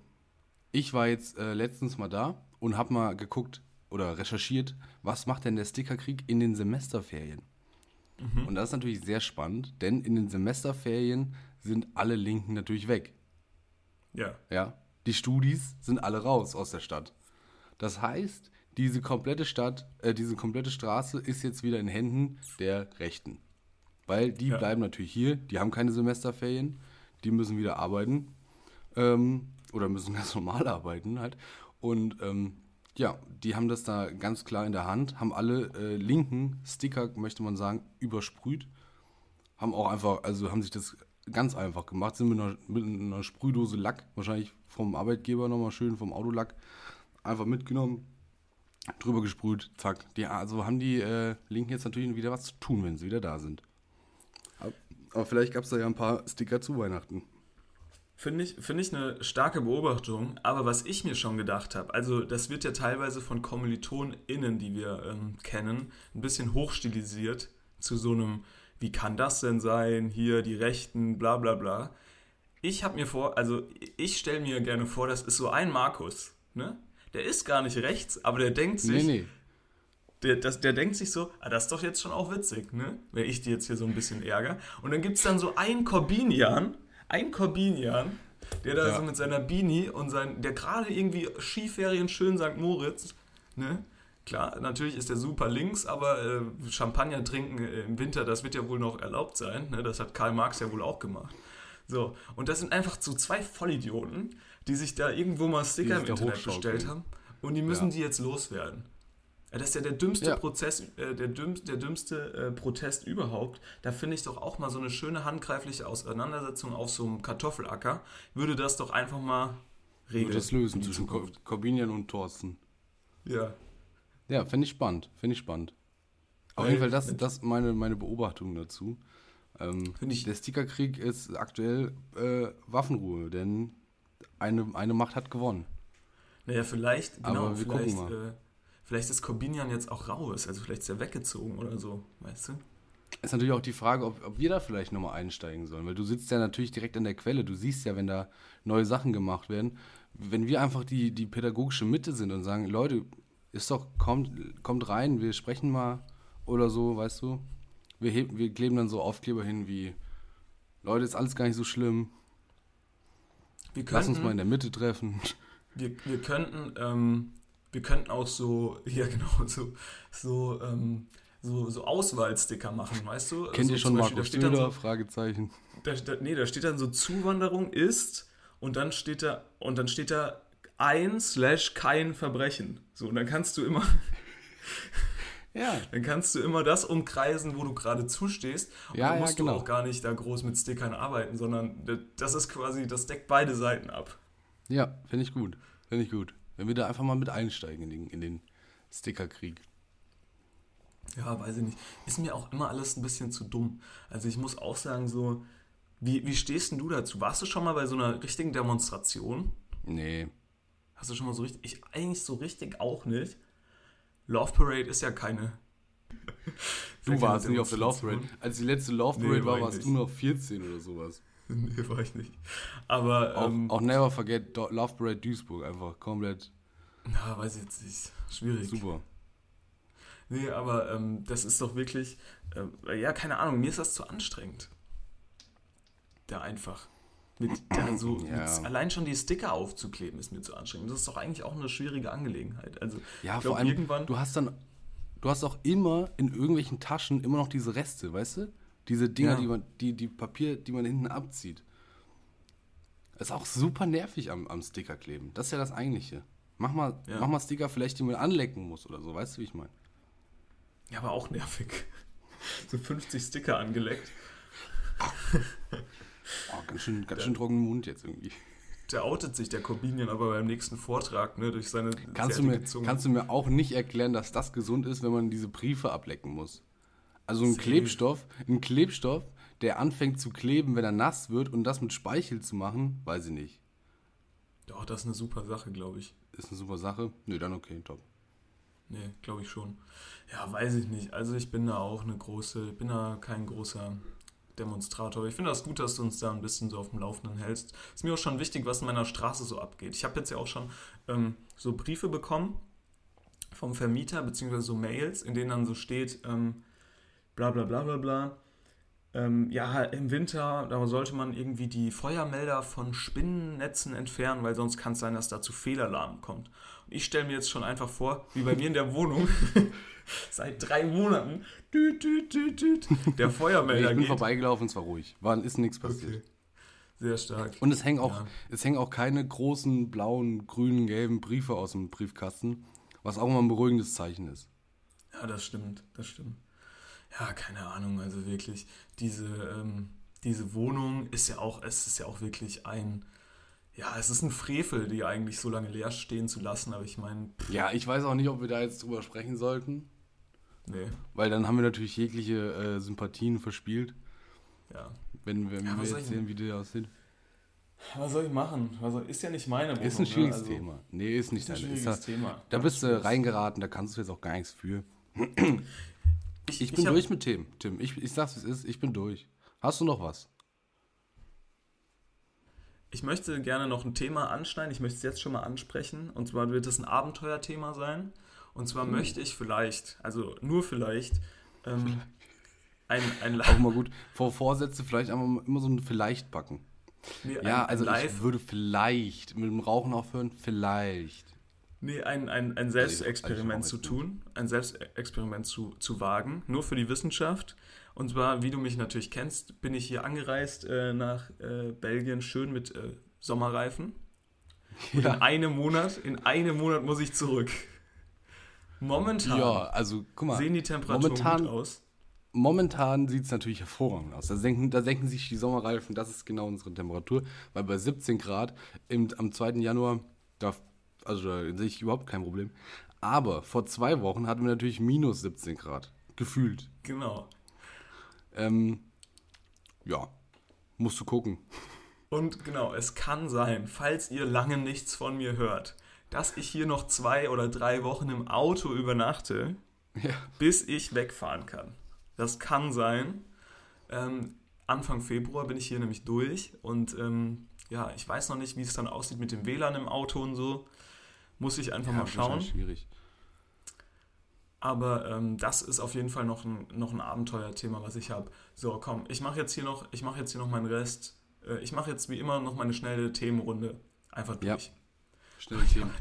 ich war jetzt äh, letztens mal da und habe mal geguckt oder recherchiert, was macht denn der Stickerkrieg in den Semesterferien? Und das ist natürlich sehr spannend, denn in den Semesterferien sind alle Linken natürlich weg. Ja. Ja, die Studis sind alle raus aus der Stadt. Das heißt, diese komplette Stadt, äh, diese komplette Straße ist jetzt wieder in Händen der Rechten. Weil die Ja. bleiben natürlich hier, die haben keine Semesterferien, die müssen wieder arbeiten. Ähm, oder müssen ganz normal arbeiten halt. Und ähm, ja, die haben das da ganz klar in der Hand, haben alle äh, linken Sticker, möchte man sagen, übersprüht. Haben auch einfach, also haben sich das ganz einfach gemacht, sind mit einer, mit einer Sprühdose Lack, wahrscheinlich vom Arbeitgeber nochmal schön, vom Autolack, einfach mitgenommen, drüber gesprüht, zack. Die, also haben die äh, Linken jetzt natürlich wieder was zu tun, wenn sie wieder da sind. Aber, aber vielleicht gab es da ja ein paar Sticker zu Weihnachten. Finde ich, finde ich eine starke Beobachtung, aber was ich mir schon gedacht habe, also das wird ja teilweise von KommilitonInnen, die wir ähm, kennen, ein bisschen hochstilisiert zu so einem, wie kann das denn sein, hier die Rechten, bla bla bla. Ich habe mir vor, also ich stelle mir gerne vor, das ist so ein Markus, ne? Der ist gar nicht rechts, aber der denkt sich, Nee, nee. der, das, der denkt sich so, ah, das ist doch jetzt schon auch witzig, ne? Wenn ich die jetzt hier so ein bisschen ärgere. Und dann gibt es dann so einen Corbinian, ein Corbinian, der da Ja. so mit seiner Beanie und sein, der gerade irgendwie Skiferien schön St. Moritz, ne? Klar, natürlich ist der super links, aber äh, Champagner trinken im Winter, das wird ja wohl noch erlaubt sein, ne? Das hat Karl Marx ja wohl auch gemacht. So, und das sind einfach so zwei Vollidioten, die sich da irgendwo mal Sticker im Internet bestellt haben und die müssen Ja. die jetzt loswerden. Das ist ja der dümmste Ja. Prozess, äh, der, dümmste, der dümmste äh, Protest überhaupt. Da finde ich doch auch mal so eine schöne handgreifliche Auseinandersetzung auf so einem Kartoffelacker. Würde das doch einfach mal regeln. Das lösen zwischen. Corbinian und Thorsten. Ja. Ja, finde ich spannend, finde ich spannend. Auf Weil- jeden Fall, das, das meine, meine Beobachtung dazu. Ähm, Finde ich- der Stickerkrieg ist aktuell äh, Waffenruhe, denn eine, eine Macht hat gewonnen. Naja, vielleicht, genau, Aber wir vielleicht, gucken mal. äh, vielleicht ist Corbinian jetzt auch raus. Also vielleicht ist er weggezogen oder so, weißt du? Ist natürlich auch die Frage, ob, ob wir da vielleicht nochmal einsteigen sollen, weil du sitzt ja natürlich direkt an der Quelle. Du siehst ja, wenn da neue Sachen gemacht werden. Wenn wir einfach die, die pädagogische Mitte sind und sagen, Leute, ist doch, kommt, kommt rein, wir sprechen mal oder so, weißt du? Wir, heben, wir kleben dann so Aufkleber hin wie, Leute, ist alles gar nicht so schlimm, Wir lass uns könnten- mal in der Mitte treffen. Wir, wir könnten, ähm, wir könnten auch so, ja genau, so, so, ähm, so, so Auswahlsticker machen, weißt du? Kennt Also ihr schon Beispiel, Markus da steht dann Söder? so, Fragezeichen. da, da, nee, da steht dann so Zuwanderung ist und dann steht da, und dann steht da ein slash kein Verbrechen. So, und dann kannst du immer, Ja, dann kannst du immer das umkreisen, wo du gerade zustehst. Und Ja, dann ja, musst genau. du auch gar nicht da groß mit Stickern arbeiten, sondern da- das ist quasi, das deckt beide Seiten ab. ja, finde ich gut. Finde ich gut. Wenn wir da einfach mal mit einsteigen in den, in den Stickerkrieg. Ja, weiß ich nicht. Ist mir auch immer alles ein bisschen zu dumm. Also ich muss auch sagen, so, wie, wie stehst denn du dazu? Warst du schon mal bei so einer richtigen Demonstration? Nee. Hast du schon mal so richtig, ich eigentlich so richtig auch nicht. Love Parade ist ja keine. Du warst nicht auf der Love. Parade. Als die letzte Love Nee, Parade war war, ich warst nicht. du noch 14 oder sowas. Nee, war ich nicht. Aber, Auch, ähm, auch never forget Do Love Parade Duisburg. Einfach komplett na, weiß ich jetzt nicht. Schwierig. super. Nee, aber ähm, das ist doch wirklich, äh, ja, keine Ahnung, mir ist das zu anstrengend. Da einfach. Mit, da so, Ja. mit, allein schon die Sticker aufzukleben ist mir zu anstrengend. Das ist doch eigentlich auch eine schwierige Angelegenheit. Also, Ja, ich vor glaub, allem, irgendwann. du hast dann, du hast auch immer in irgendwelchen Taschen immer noch diese Reste, weißt du? Diese Dinger, Ja. die man, die, die Papier, die man hinten abzieht. Ist auch super nervig am, am Sticker kleben. Das ist ja das Eigentliche. Mach mal, Ja. mach mal Sticker vielleicht, die man anlecken muss oder so, weißt du, wie ich meine? Ja, aber auch nervig. So 50 Sticker angeleckt. Oh, ganz schön, ganz schön trockenen Mund jetzt irgendwie. Der outet sich, der Corbinian, aber beim nächsten Vortrag, ne, durch seine Kannst du, mir, Zunge. kannst du mir auch nicht erklären, dass das gesund ist, wenn man diese Briefe ablecken muss? Also ein Safe. Klebstoff, ein Klebstoff, der anfängt zu kleben, wenn er nass wird und das mit Speichel zu machen, weiß ich nicht. Doch, das ist eine super Sache, glaube ich. Ist eine super Sache. Nö, dann okay, top. Nee, glaube ich schon. Ja, weiß ich nicht. Also ich bin da auch eine große, bin da kein großer Demonstrator. Ich finde das gut, dass du uns da ein bisschen so auf dem Laufenden hältst. Ist mir auch schon wichtig, was in meiner Straße so abgeht. Ich habe jetzt ja auch schon ähm, so Briefe bekommen vom Vermieter, beziehungsweise so Mails, in denen dann so steht, ähm, bla bla bla bla bla. Ähm, ja, im Winter, da sollte man irgendwie die Feuermelder von Spinnennetzen entfernen, weil sonst kann es sein, dass da zu Fehlalarm kommt. Und ich stelle mir jetzt schon einfach vor, wie bei mir in der Wohnung, seit drei Monaten, düt, düt, düt, düt, der Feuermelder ich bin geht. vorbeigelaufen, es war ruhig. War, ist nichts passiert. Okay. Sehr stark. Und es hängen, auch, Ja. es hängen auch keine großen blauen, grünen, gelben Briefe aus dem Briefkasten, was auch immer ein beruhigendes Zeichen ist. Ja, das stimmt, das stimmt. Ja, keine Ahnung, also wirklich, diese, ähm, diese Wohnung ist ja auch, es ist ja auch wirklich ein, ja, es ist ein Frevel, die eigentlich so lange leer stehen zu lassen, aber ich meine, Ja, ich weiß auch nicht, ob wir da jetzt drüber sprechen sollten, nee, weil dann haben wir natürlich jegliche äh, Sympathien verspielt, ja. wenn, wenn Ja, wir ich erzählen, wie die aussieht. Was soll ich machen? Also, ist ja nicht meine Wohnung. Ist ein schwieriges ne? Also, Thema. Nee, ist nicht Ist ein deine. Ist schwieriges da, Thema. da bist du reingeraten, da kannst du jetzt auch gar nichts für. Ich bin hab- durch mit Themen, Tim. Ich, ich sag's, wie es ist, ich bin durch. Hast du noch was? Ich möchte gerne noch ein Thema anschneiden. Ich möchte es jetzt schon mal ansprechen. Und zwar wird es ein Abenteuerthema sein. Und zwar möchte ich vielleicht, also nur vielleicht, ähm, ein, ein, Auch mal gut. Vor Vorsätze vielleicht einfach mal immer so ein Vielleicht backen. nee, Ja, also Live, ich würde vielleicht mit dem Rauchen aufhören. Vielleicht. nee, ein, ein, ein eigentlich Selbstexperiment auch zu jetzt tun, ein Selbstexperiment zu, zu wagen, nur für die Wissenschaft. Und zwar, wie du mich natürlich kennst, bin ich hier angereist äh, nach äh, Belgien, schön mit äh, Sommerreifen. Und in einem Monat, in einem Monat muss ich zurück. Momentan Ja, also guck mal. sehen die Temperaturen momentan, gut aus. Momentan sieht es natürlich hervorragend aus. Da denken, da denken sich die Sommerreifen, das ist genau unsere Temperatur, weil bei 17 Grad im, am 2. Januar, da, also da sehe ich überhaupt kein Problem. Aber vor zwei Wochen hatten wir natürlich minus 17 Grad, gefühlt. Genau. Ähm, ja, musst du gucken. Und genau, es kann sein, falls ihr lange nichts von mir hört, dass ich hier noch zwei oder drei Wochen im Auto übernachte, Ja. bis ich wegfahren kann. Das kann sein. Ähm, Anfang Februar bin ich hier nämlich durch und ähm, ja, ich weiß noch nicht, wie es dann aussieht mit dem WLAN im Auto und so. Muss ich einfach mal das ist schauen. halt schwierig. Aber ähm, das ist auf jeden Fall noch ein, noch ein Abenteuerthema, was ich habe. So, komm, ich mache jetzt hier noch, ich mache jetzt hier noch meinen Rest. Äh, ich mache jetzt wie immer noch meine schnelle Themenrunde. Einfach Ja. durch. Schnelle Themen.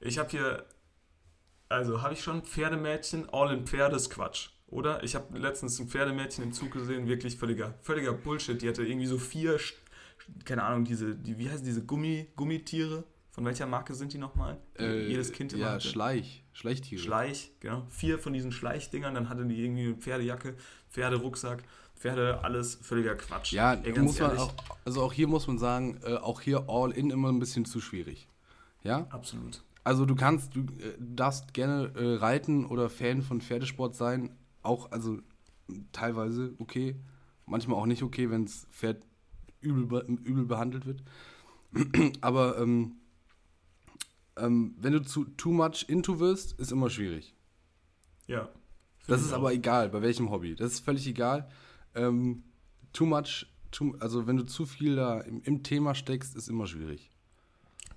Ich habe hier, also habe ich schon Pferdemädchen, all in Pferdesquatsch, oder? Ich habe letztens ein Pferdemädchen im Zug gesehen, wirklich völliger, völliger Bullshit. Die hatte irgendwie so vier, keine Ahnung, diese, die, wie heißen diese Gummi, Gummitiere? Von welcher Marke sind die nochmal? Äh, Jedes Kind immer Ja, hatte. Schleich. Schleichtiere. Schleich, genau. Vier von diesen Schleichdingern, dann hatte die irgendwie eine Pferdejacke, Pferderucksack, Pferde, alles völliger Quatsch. Ja, Ey, muss man auch, also auch hier muss man sagen, äh, auch hier all in immer ein bisschen zu schwierig. Ja? Absolut. Also du kannst, du äh, darfst gerne äh, reiten oder Fan von Pferdesport sein. Auch, also teilweise okay, manchmal auch nicht okay, wenn das Pferd übel, be übel behandelt wird. Aber ähm, ähm, wenn du zu too much into wirst, ist immer schwierig. Ja. Das ist ich aber auch. egal, bei welchem Hobby. Das ist völlig egal. Ähm, too much, too, also wenn du zu viel da im, im Thema steckst, ist immer schwierig.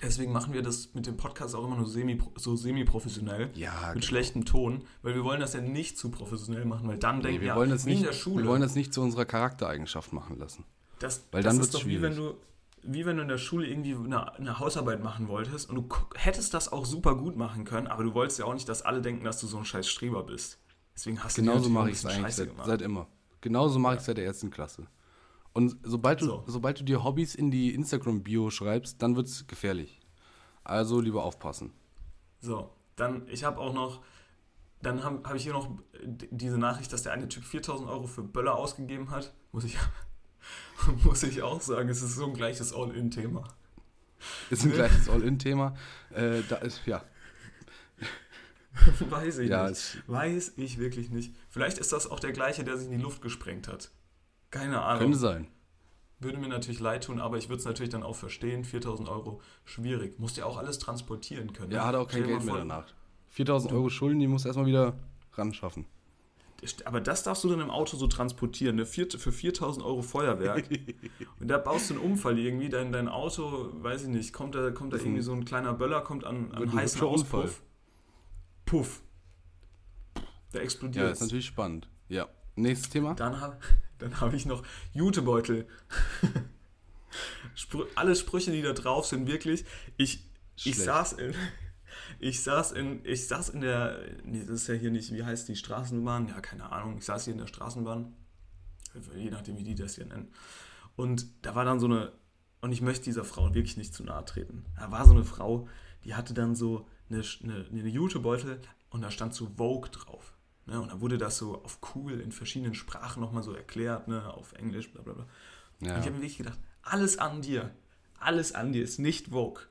Deswegen machen wir das mit dem Podcast auch immer nur semi, so semi-professionell. Ja, Mit genau. schlechtem Ton. Weil wir wollen das ja nicht zu professionell machen, weil dann Nee, denken wir, ja, wollen das nicht, in der Schule. wir wollen das nicht zu unserer Charaktereigenschaft machen lassen. Das, Weil das dann ist doch wie wenn schwierig. du, wie wenn du in der Schule irgendwie eine, eine Hausarbeit machen wolltest und du hättest das auch super gut machen können, aber du wolltest ja auch nicht, dass alle denken, dass du so ein scheiß Streber bist. Deswegen hast du Genauso natürlich mache ich es eigentlich seit, seit immer. Genauso mache ich es seit der ersten Klasse. Und sobald du, So. sobald du dir Hobbys in die Instagram-Bio schreibst, dann wird es gefährlich. Also lieber aufpassen. So, dann, ich habe auch noch, dann habe hab ich hier noch diese Nachricht, dass der eine Typ 4000 Euro für Böller ausgegeben hat. Muss ich, muss ich auch sagen, es ist so ein gleiches All-In-Thema. Ist ein Ne? gleiches All-In-Thema. Äh, da ist, ja, Weiß ich Ja, nicht. es- Weiß ich wirklich nicht. Vielleicht ist das auch der gleiche, der sich in die Luft gesprengt hat. Keine Ahnung. könnte sein. Würde mir natürlich leid tun, aber ich würde es natürlich dann auch verstehen. 4000 Euro, schwierig. Musst ja auch alles transportieren können. Ja, hat auch kein Geld mehr danach. 4000 Euro Schulden, die muss erstmal wieder ran schaffen. Aber das darfst du dann im Auto so transportieren, ne? Vier, für 4000 Euro Feuerwerk. Und da baust du einen Unfall irgendwie, dein, dein Auto, weiß ich nicht, kommt da, kommt da irgendwie so ein kleiner Böller, kommt an, an heißen hübscher Unfall. Auspuff. Puff. Da Ja, explodiert ist natürlich spannend. Ja. Nächstes Thema. Dann habe dann hab ich noch Jutebeutel. Sprü alle Sprüche, die da drauf sind, wirklich. Ich, ich saß in. Ich saß in, ich saß in der, nee, das ist ja hier nicht, wie heißt die Straßenbahn? Ja, keine Ahnung. Ich saß hier in der Straßenbahn, je nachdem, wie die das hier nennen. Und da war dann so eine, und ich möchte dieser Frau wirklich nicht zu nahe treten. Da war so eine Frau, die hatte dann so eine, eine, eine Jutebeutel und da stand so Vogue drauf. Ne? Und da wurde das so auf cool in verschiedenen Sprachen nochmal so erklärt, ne? auf Englisch, bla bla bla. Ja. Und ich habe mir wirklich gedacht, alles an dir, alles an dir ist nicht Vogue.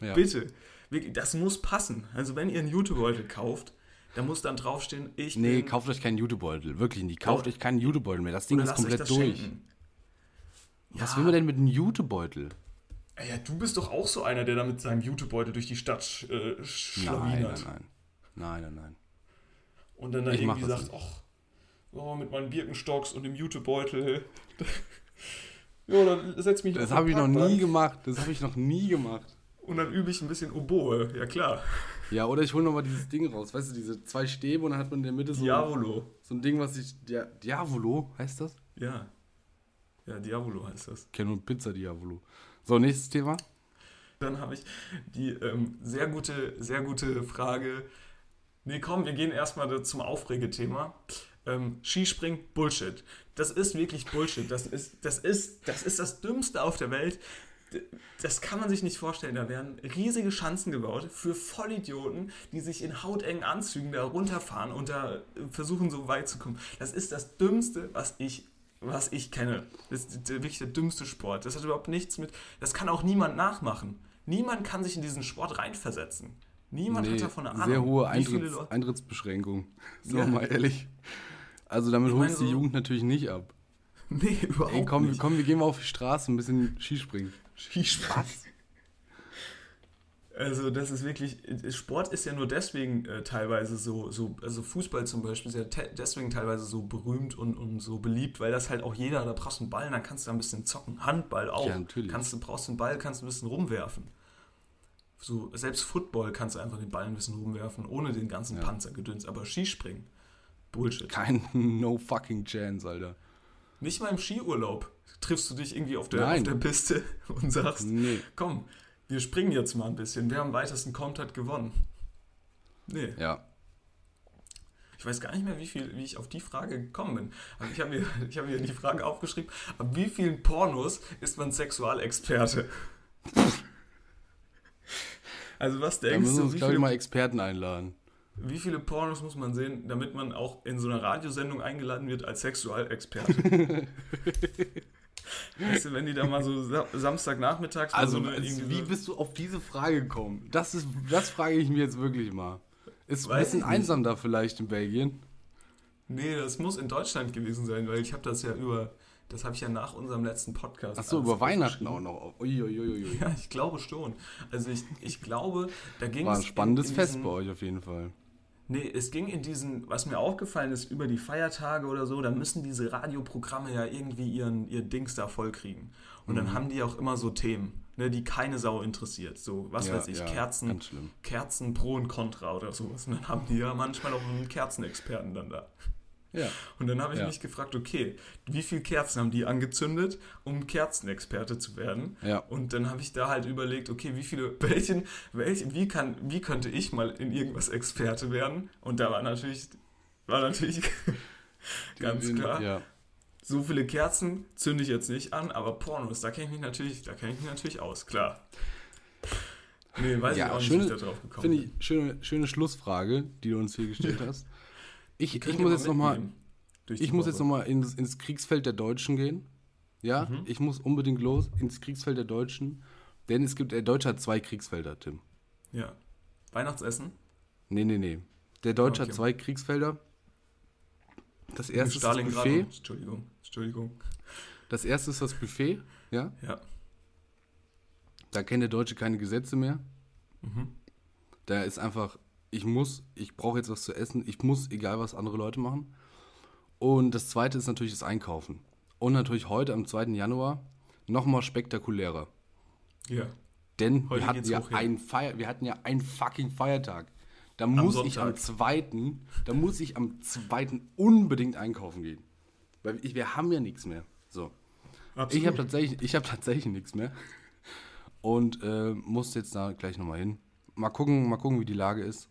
ja. Bitte, wirklich, das muss passen. Also wenn ihr einen Jutebeutel kauft, da muss dann draufstehen, ich Nee, bin... kauft euch keinen Jutebeutel. Wirklich nicht. Kauft euch keinen Jutebeutel mehr. Das Ding ist komplett durch. schenken. Was Ja. will man denn mit einem Jutebeutel? Ja, du bist doch auch so einer, der da mit seinem Jutebeutel durch die Stadt äh, Nein, nein, schlawinert. nein. Nein, nein, nein. Und dann da Ich irgendwie sagt, ach, oh, mit meinen Birkenstocks und dem Jutebeutel. ja, dann setz mich Das habe ich noch nie gemacht. Das habe ich noch nie gemacht. Und dann übe ich ein bisschen Oboe, ja klar. Ja, oder ich hole nochmal dieses Ding raus. Weißt du, diese zwei Stäbe und dann hat man in der Mitte so, Diavolo. so ein Ding, was sich. Dia Diavolo heißt das? Ja. Ja, Diavolo heißt das. Ich kenne nur Pizza Diavolo. So, nächstes Thema. Dann habe ich die ähm, sehr gute, sehr gute Frage. Nee, komm, wir gehen erstmal zum Aufregethema. Ähm, Skispringen, Bullshit. Das ist wirklich Bullshit. Das ist, das ist, das ist das Dümmste auf der Welt. Das kann man sich nicht vorstellen. Da werden riesige Schanzen gebaut für Vollidioten, die sich in hautengen Anzügen da runterfahren und da äh, versuchen, so weit zu kommen. Das ist das Dümmste, was ich, was ich kenne. Das ist wirklich der dümmste Sport. Das hat überhaupt nichts mit. Das kann auch niemand nachmachen. Niemand kann sich in diesen Sport reinversetzen. Niemand hat davon eine Ahnung. sehr hohe Eintritts Eintrittsbeschränkung. Sagen Ja. mal ehrlich. Also damit holst du die so- Jugend natürlich nicht ab. Nee, überhaupt Ey, komm, nicht. komm, wir gehen mal auf die Straße ein bisschen Skispringen. Skispringen. Also das ist wirklich, Sport ist ja nur deswegen äh, teilweise so, so, also Fußball zum Beispiel ist ja te deswegen teilweise so berühmt und, und so beliebt, weil das halt auch jeder, da brauchst du einen Ball, dann kannst du da ein bisschen zocken. Handball auch. Ja, natürlich. Kannst du, brauchst du einen Ball, kannst du ein bisschen rumwerfen. So, selbst Football kannst du einfach den Ball ein bisschen rumwerfen, ohne den ganzen Ja. Panzergedöns. Aber Skispringen, Bullshit. Kein no fucking chance, Alter. Nicht mal im Skiurlaub triffst du dich irgendwie auf der, auf der Piste und sagst, Nee. komm, wir springen jetzt mal ein bisschen. Wer am weitesten kommt, hat gewonnen. Nee, Ja. ich weiß gar nicht mehr, wie, viel, wie ich auf die Frage gekommen bin. Aber ich habe mir, ich hab mir die Frage aufgeschrieben, ab wie vielen Pornos ist man Sexualexperte? Also was Da denkst müssen wir du, uns, wie glaube ich, mal Experten einladen. Wie viele Pornos muss man sehen, damit man auch in so einer Radiosendung eingeladen wird als Sexualexperte? weißt du, wenn die da mal so Sa Samstagnachmittags Also, so irgendwie wie so- bist du auf diese Frage gekommen? Das, ist, das frage ich mir jetzt wirklich mal. Ist ein Weiß bisschen ich nicht. einsam da vielleicht in Belgien? Nee, das muss in Deutschland gewesen sein, weil ich habe das ja über, das habe ich ja nach unserem letzten Podcast. Achso, alles über Weihnachten auch noch. Uiuiuiui. Ja, ich glaube schon. Also ich, ich glaube, da ging War es ein spannendes in, in Fest bei euch auf jeden Fall. Nee, es ging in diesen, was mir aufgefallen ist, über die Feiertage oder so, da müssen diese Radioprogramme ja irgendwie ihren, ihr Dings da vollkriegen. Und Mhm. dann haben die auch immer so Themen. ne, die keine Sau interessiert. So, was Ja, weiß ich, ja, Kerzen. Kerzen pro und contra oder sowas. Und dann haben die ja manchmal auch einen Kerzenexperten dann da. Ja. Und dann habe ich Ja. mich gefragt, okay, wie viele Kerzen haben die angezündet, um Kerzenexperte zu werden? Ja. Und dann habe ich da halt überlegt, okay, wie viele, welchen, welchen, wie kann, wie könnte ich mal in irgendwas Experte werden? Und da war natürlich, war natürlich ganz klar, Ja. so viele Kerzen zünde ich jetzt nicht an, aber Pornos, da kenne ich mich natürlich, da kenne ich mich natürlich aus, klar. Nee, weiß ich Ja, auch nicht, schöne- wie ich da drauf gekommen Finde bin. ich schöne, schöne Schlussfrage, die du uns hier gestellt hast. Ich, ich ihr muss jetzt nochmal ich muss jetzt noch mal ins, ins Kriegsfeld der Deutschen gehen. Ja, Mhm. ich muss unbedingt los ins Kriegsfeld der Deutschen. Denn es gibt, der Deutsche hat zwei Kriegsfelder, Tim. Ja. Weihnachtsessen? Nee, nee, nee. Der Deutsche Okay. hat zwei Kriegsfelder. Das erste ist das. Buffet. Entschuldigung, Entschuldigung. Das erste ist das Buffet, ja. Ja. Da kennt der Deutsche keine Gesetze mehr. Mhm. Da ist einfach, ich muss, ich brauche jetzt was zu essen, ich muss, egal was andere Leute machen. Und das zweite ist natürlich das Einkaufen. Und natürlich heute am 2. Januar nochmal spektakulärer. Ja. Denn Heute wir hatten, ja einen Feier, wir hatten ja einen fucking Feiertag. Da muss ich am Sonntag. zweiten, da muss ich am zweiten unbedingt einkaufen gehen. Weil ich, wir haben ja nichts mehr. So. Ich habe tatsächlich, ich habe tatsächlich nichts mehr. Und äh, muss jetzt da gleich nochmal hin. Mal gucken, mal gucken, wie die Lage ist.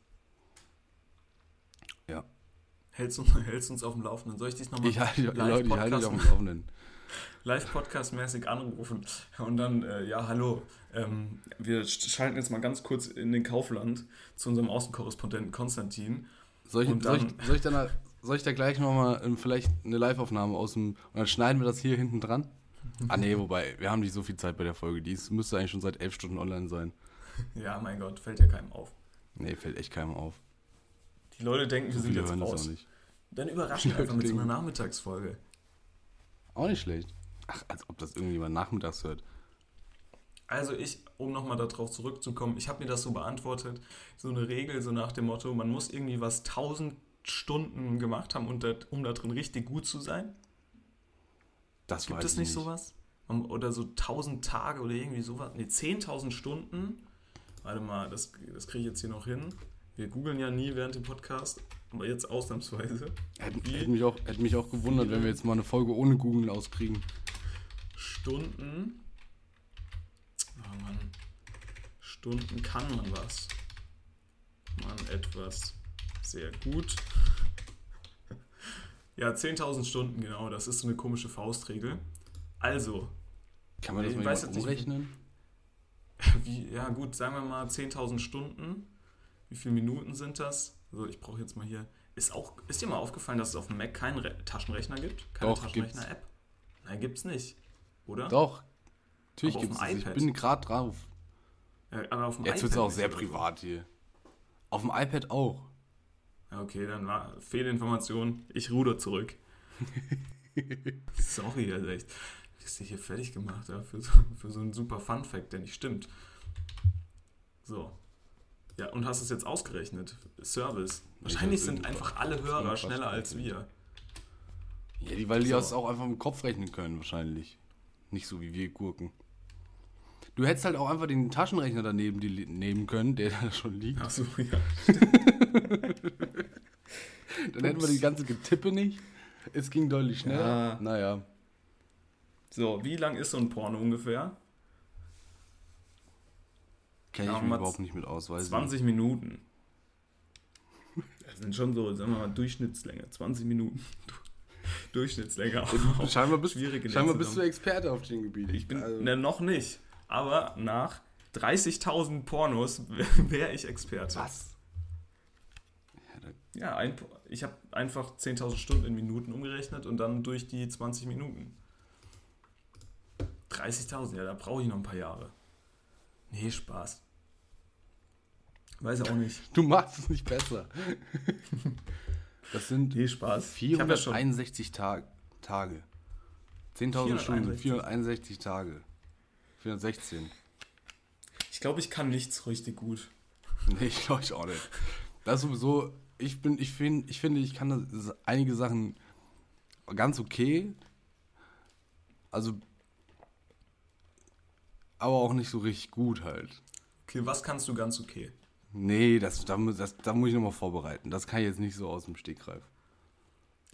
Hältst, uns- hältst uns auf dem Laufenden. Soll ich dich nochmal Ich halte Leute, ich halte dich auf dem Laufenden. Live-Podcast-mäßig anrufen und dann, äh, ja, hallo, ähm, wir sch- schalten jetzt mal ganz kurz in den Kaufland zu unserem Außenkorrespondenten Konstantin. Soll ich, soll ich, soll ich, dann, soll ich da gleich nochmal ähm, vielleicht eine Live-Aufnahme aus dem. Und dann schneiden wir das hier hinten dran? Ah, nee, wobei, wir haben nicht so viel Zeit bei der Folge. Die müsste eigentlich schon seit elf Stunden online sein. Ja, mein Gott, fällt ja keinem auf. Nee, fällt echt keinem auf. Die Leute denken, wir So sind jetzt raus. nicht. Dann überraschen wir einfach mit so einer Nachmittagsfolge. Auch nicht schlecht. Ach, als ob das irgendjemand nachmittags hört. Also ich, um nochmal darauf zurückzukommen, ich habe mir das so beantwortet, so eine Regel, so nach dem Motto, man muss irgendwie was 1000 Stunden gemacht haben, und da, um da drin richtig gut zu sein. Das Gibt weiß es ich nicht sowas? Um- Oder so 1000 Tage oder irgendwie sowas? Ne, 10.000 Stunden. Warte mal, das, das kriege ich jetzt hier noch hin. Wir googeln ja nie während dem Podcast, aber jetzt ausnahmsweise. Hätte, hätte, mich auch, hätte mich auch gewundert, wenn wir jetzt mal eine Folge ohne Googeln auskriegen. Stunden. Oh Mann. Stunden kann man was. Man etwas sehr gut. Ja, 10.000 Stunden, genau. Das ist so eine komische Faustregel. Also, Kann man das Ich mal weiß nicht, umrechnen? wie, ja gut, sagen wir mal 10.000 Stunden. Wie viele Minuten sind das? So, ich brauche jetzt mal hier. Ist, auch, ist dir mal aufgefallen, dass es auf dem Mac keinen Re Taschenrechner gibt? Keine Taschenrechner-App? Nein, gibt's nicht. Oder? Doch. Natürlich gibt dem es Ich bin gerade drauf. Ja, aber auf dem Jetzt wird es auch sehr privat hier. Auf dem iPad auch. Ja, okay, dann war Fehlinformation. Ich ruder zurück. Sorry, also echt. Du bist hier fertig gemacht ja, für, so, für so einen super Fun-Fact, der nicht stimmt. So. Ja, und hast es jetzt ausgerechnet. Service. Wahrscheinlich sind einfach alle Hörer schneller als wir. Ja, die, weil die So. das auch einfach im Kopf rechnen können, wahrscheinlich. Nicht so wie wir Gurken. Du hättest halt auch einfach den Taschenrechner daneben die, nehmen können, der da schon liegt. Achso, ja. Dann hätten wir die ganze Getippe nicht. Es ging deutlich schneller. Ja. Naja. So, wie lang ist so ein Porno ungefähr? Kenne ich mich überhaupt nicht mit aus. Weiß ich 20 Minuten. Das sind schon so, sagen wir mal, Durchschnittslänge. 20 Minuten. Durchschnittslänge. nicht. Scheinbar bist, Schwierig in scheinbar bist du Experte auf dem Gebiet. Ich bin Also, ne, noch nicht. Aber nach 30.000 Pornos wäre ich Experte. was? Ja, ein, ich habe einfach 10.000 Stunden in Minuten umgerechnet und dann durch die 20 Minuten. 30.000, ja, da brauche ich noch ein paar Jahre. Nee, Spaß. Weiß auch nicht. du machst es nicht besser. Das sind Nee, Spaß. Ich hab ja schon- 461 Tag, Tage. 10.000 Stunden, 461. 461 Tage. 416. Ich glaube, ich kann nichts richtig gut. Nee, ich glaube ich auch nicht. Das ist sowieso, ich bin, ich finde, ich finde, ich kann das, einige Sachen ganz okay. Also aber auch nicht so richtig gut halt. Okay, was kannst du ganz okay? Nee, das, da, muss- das, da muss ich nochmal vorbereiten. Das kann ich jetzt nicht so aus dem Stegreif.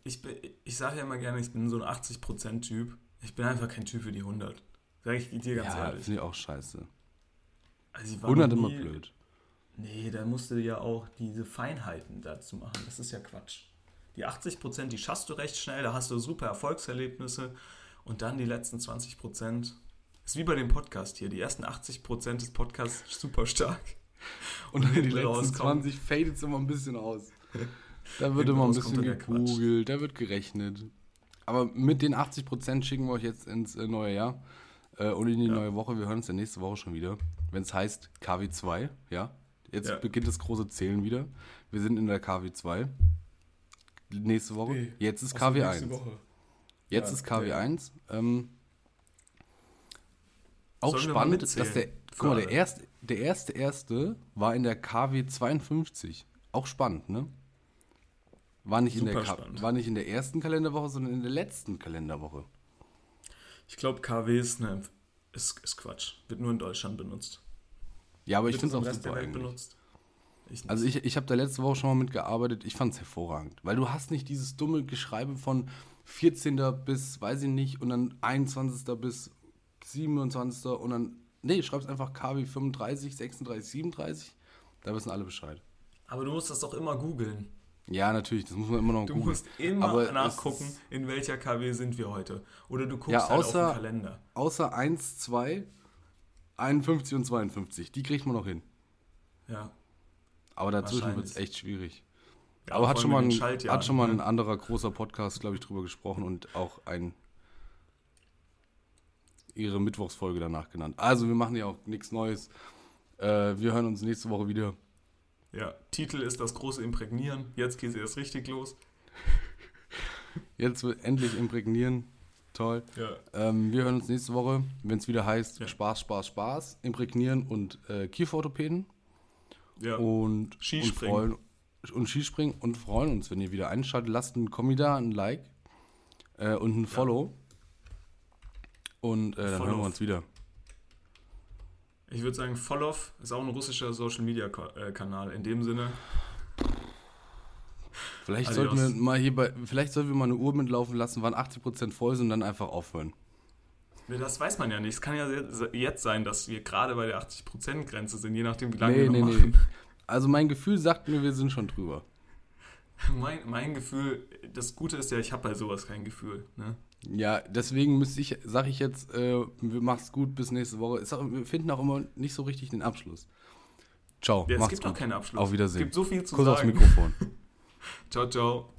Ich, bin- ich sage ja immer gerne, ich bin so ein 80%-Typ. Ich bin einfach kein Typ für die 100. Sag ich dir ganz ja, ehrlich. finde ich auch scheiße. Also ich war 100 noch immer nie- blöd. Nee, da musst du ja auch diese Feinheiten dazu machen. Das ist ja Quatsch. Die 80%, die schaffst du recht schnell, da hast du super Erfolgserlebnisse. Und dann die letzten 20%. Ist wie bei dem Podcast hier. Die ersten 80% des Podcasts super stark. Und dann die letzten rauskommen. 20 fadet es immer ein bisschen aus. Da wird immer ein bisschen gegoogelt, da wird gerechnet. Aber mit den 80% schicken wir euch jetzt ins äh, neue Jahr äh, und in die Ja. neue Woche. Wir hören uns ja nächste Woche schon wieder, wenn es heißt KW2, ja. Jetzt Ja. beginnt das große Zählen wieder. Wir sind in der KW2. Nächste Woche. Nee, Jetzt ist Ach so, KW1. nächste Woche. Jetzt Ja, ist KW1. Ähm, auch Sollen spannend, dass der, guck mal, der erste, der erste erste war in der KW 52. Auch spannend, ne? War nicht, in der, spannend. war nicht in der ersten Kalenderwoche, sondern in der letzten Kalenderwoche. Ich glaube, KW ist, eine, ist, ist Quatsch. Wird nur in Deutschland benutzt. Ja, aber ich Wird finde es auch super eigentlich. Ich. Also ich, ich habe da letzte Woche schon mal mitgearbeitet. Ich fand es hervorragend. Weil du hast nicht dieses dumme Geschreibe von 14. bis, weiß ich nicht, und dann 21. bis 27. und dann, nee, schreibst einfach KW 35, 36, 37. Da wissen alle Bescheid. Aber du musst das doch immer googeln. Ja, natürlich, das muss man immer noch Du googeln. musst immer Aber nachgucken, in welcher KW sind wir heute. Oder du guckst Ja, halt außer- auf den Kalender. Außer 1, 2, 51 und 52. Die kriegt man noch hin. Ja. Aber dazwischen wird es echt schwierig. Ja, Aber hat schon, mal in ein, hat schon mal ein ne? anderer großer Podcast, glaube ich, drüber gesprochen und auch ein ihre Mittwochsfolge danach genannt. Also wir machen ja auch nichts Neues. Äh, wir hören uns nächste Woche wieder. Ja, Titel ist das große Imprägnieren. Jetzt geht es erst richtig los. Jetzt wird endlich imprägnieren. Toll. Ja. Ähm, wir hören uns nächste Woche, wenn es wieder heißt Ja. Spaß, Spaß, Spaß, imprägnieren und äh, Kieferorthopäden. ja. und, Skispringen. und freuen und Skispringen und freuen uns, wenn ihr wieder einschaltet. Lasst einen Kommi da, ein Like äh, und ein Follow. Und äh, dann Follow. hören wir uns wieder. Ich würde sagen, Follow ist auch ein russischer Social Media äh, Kanal. In dem Sinne, Vielleicht Adios. sollten wir mal hier bei, vielleicht sollten wir mal eine Uhr mitlaufen lassen, wann 80% voll sind und dann einfach aufhören. das weiß man ja nicht. Es kann ja jetzt sein, dass wir gerade bei der 80%-Grenze sind, je nachdem, wie lange Nee, wir nee, noch nee. machen. Also mein Gefühl sagt mir, wir sind schon drüber. Mein, mein Gefühl, das Gute ist ja, ich habe bei sowas kein Gefühl. Ne? Ja, deswegen müsste ich, sage ich jetzt, äh, wir machen's gut bis nächste Woche. Ist auch, wir finden auch immer nicht so richtig den Abschluss. Ciao, Ja, es macht's gibt gut. auch keinen Abschluss. Auf Wiedersehen. Es gibt so viel zu Kurz aufs sagen. Mikrofon. Ciao, ciao.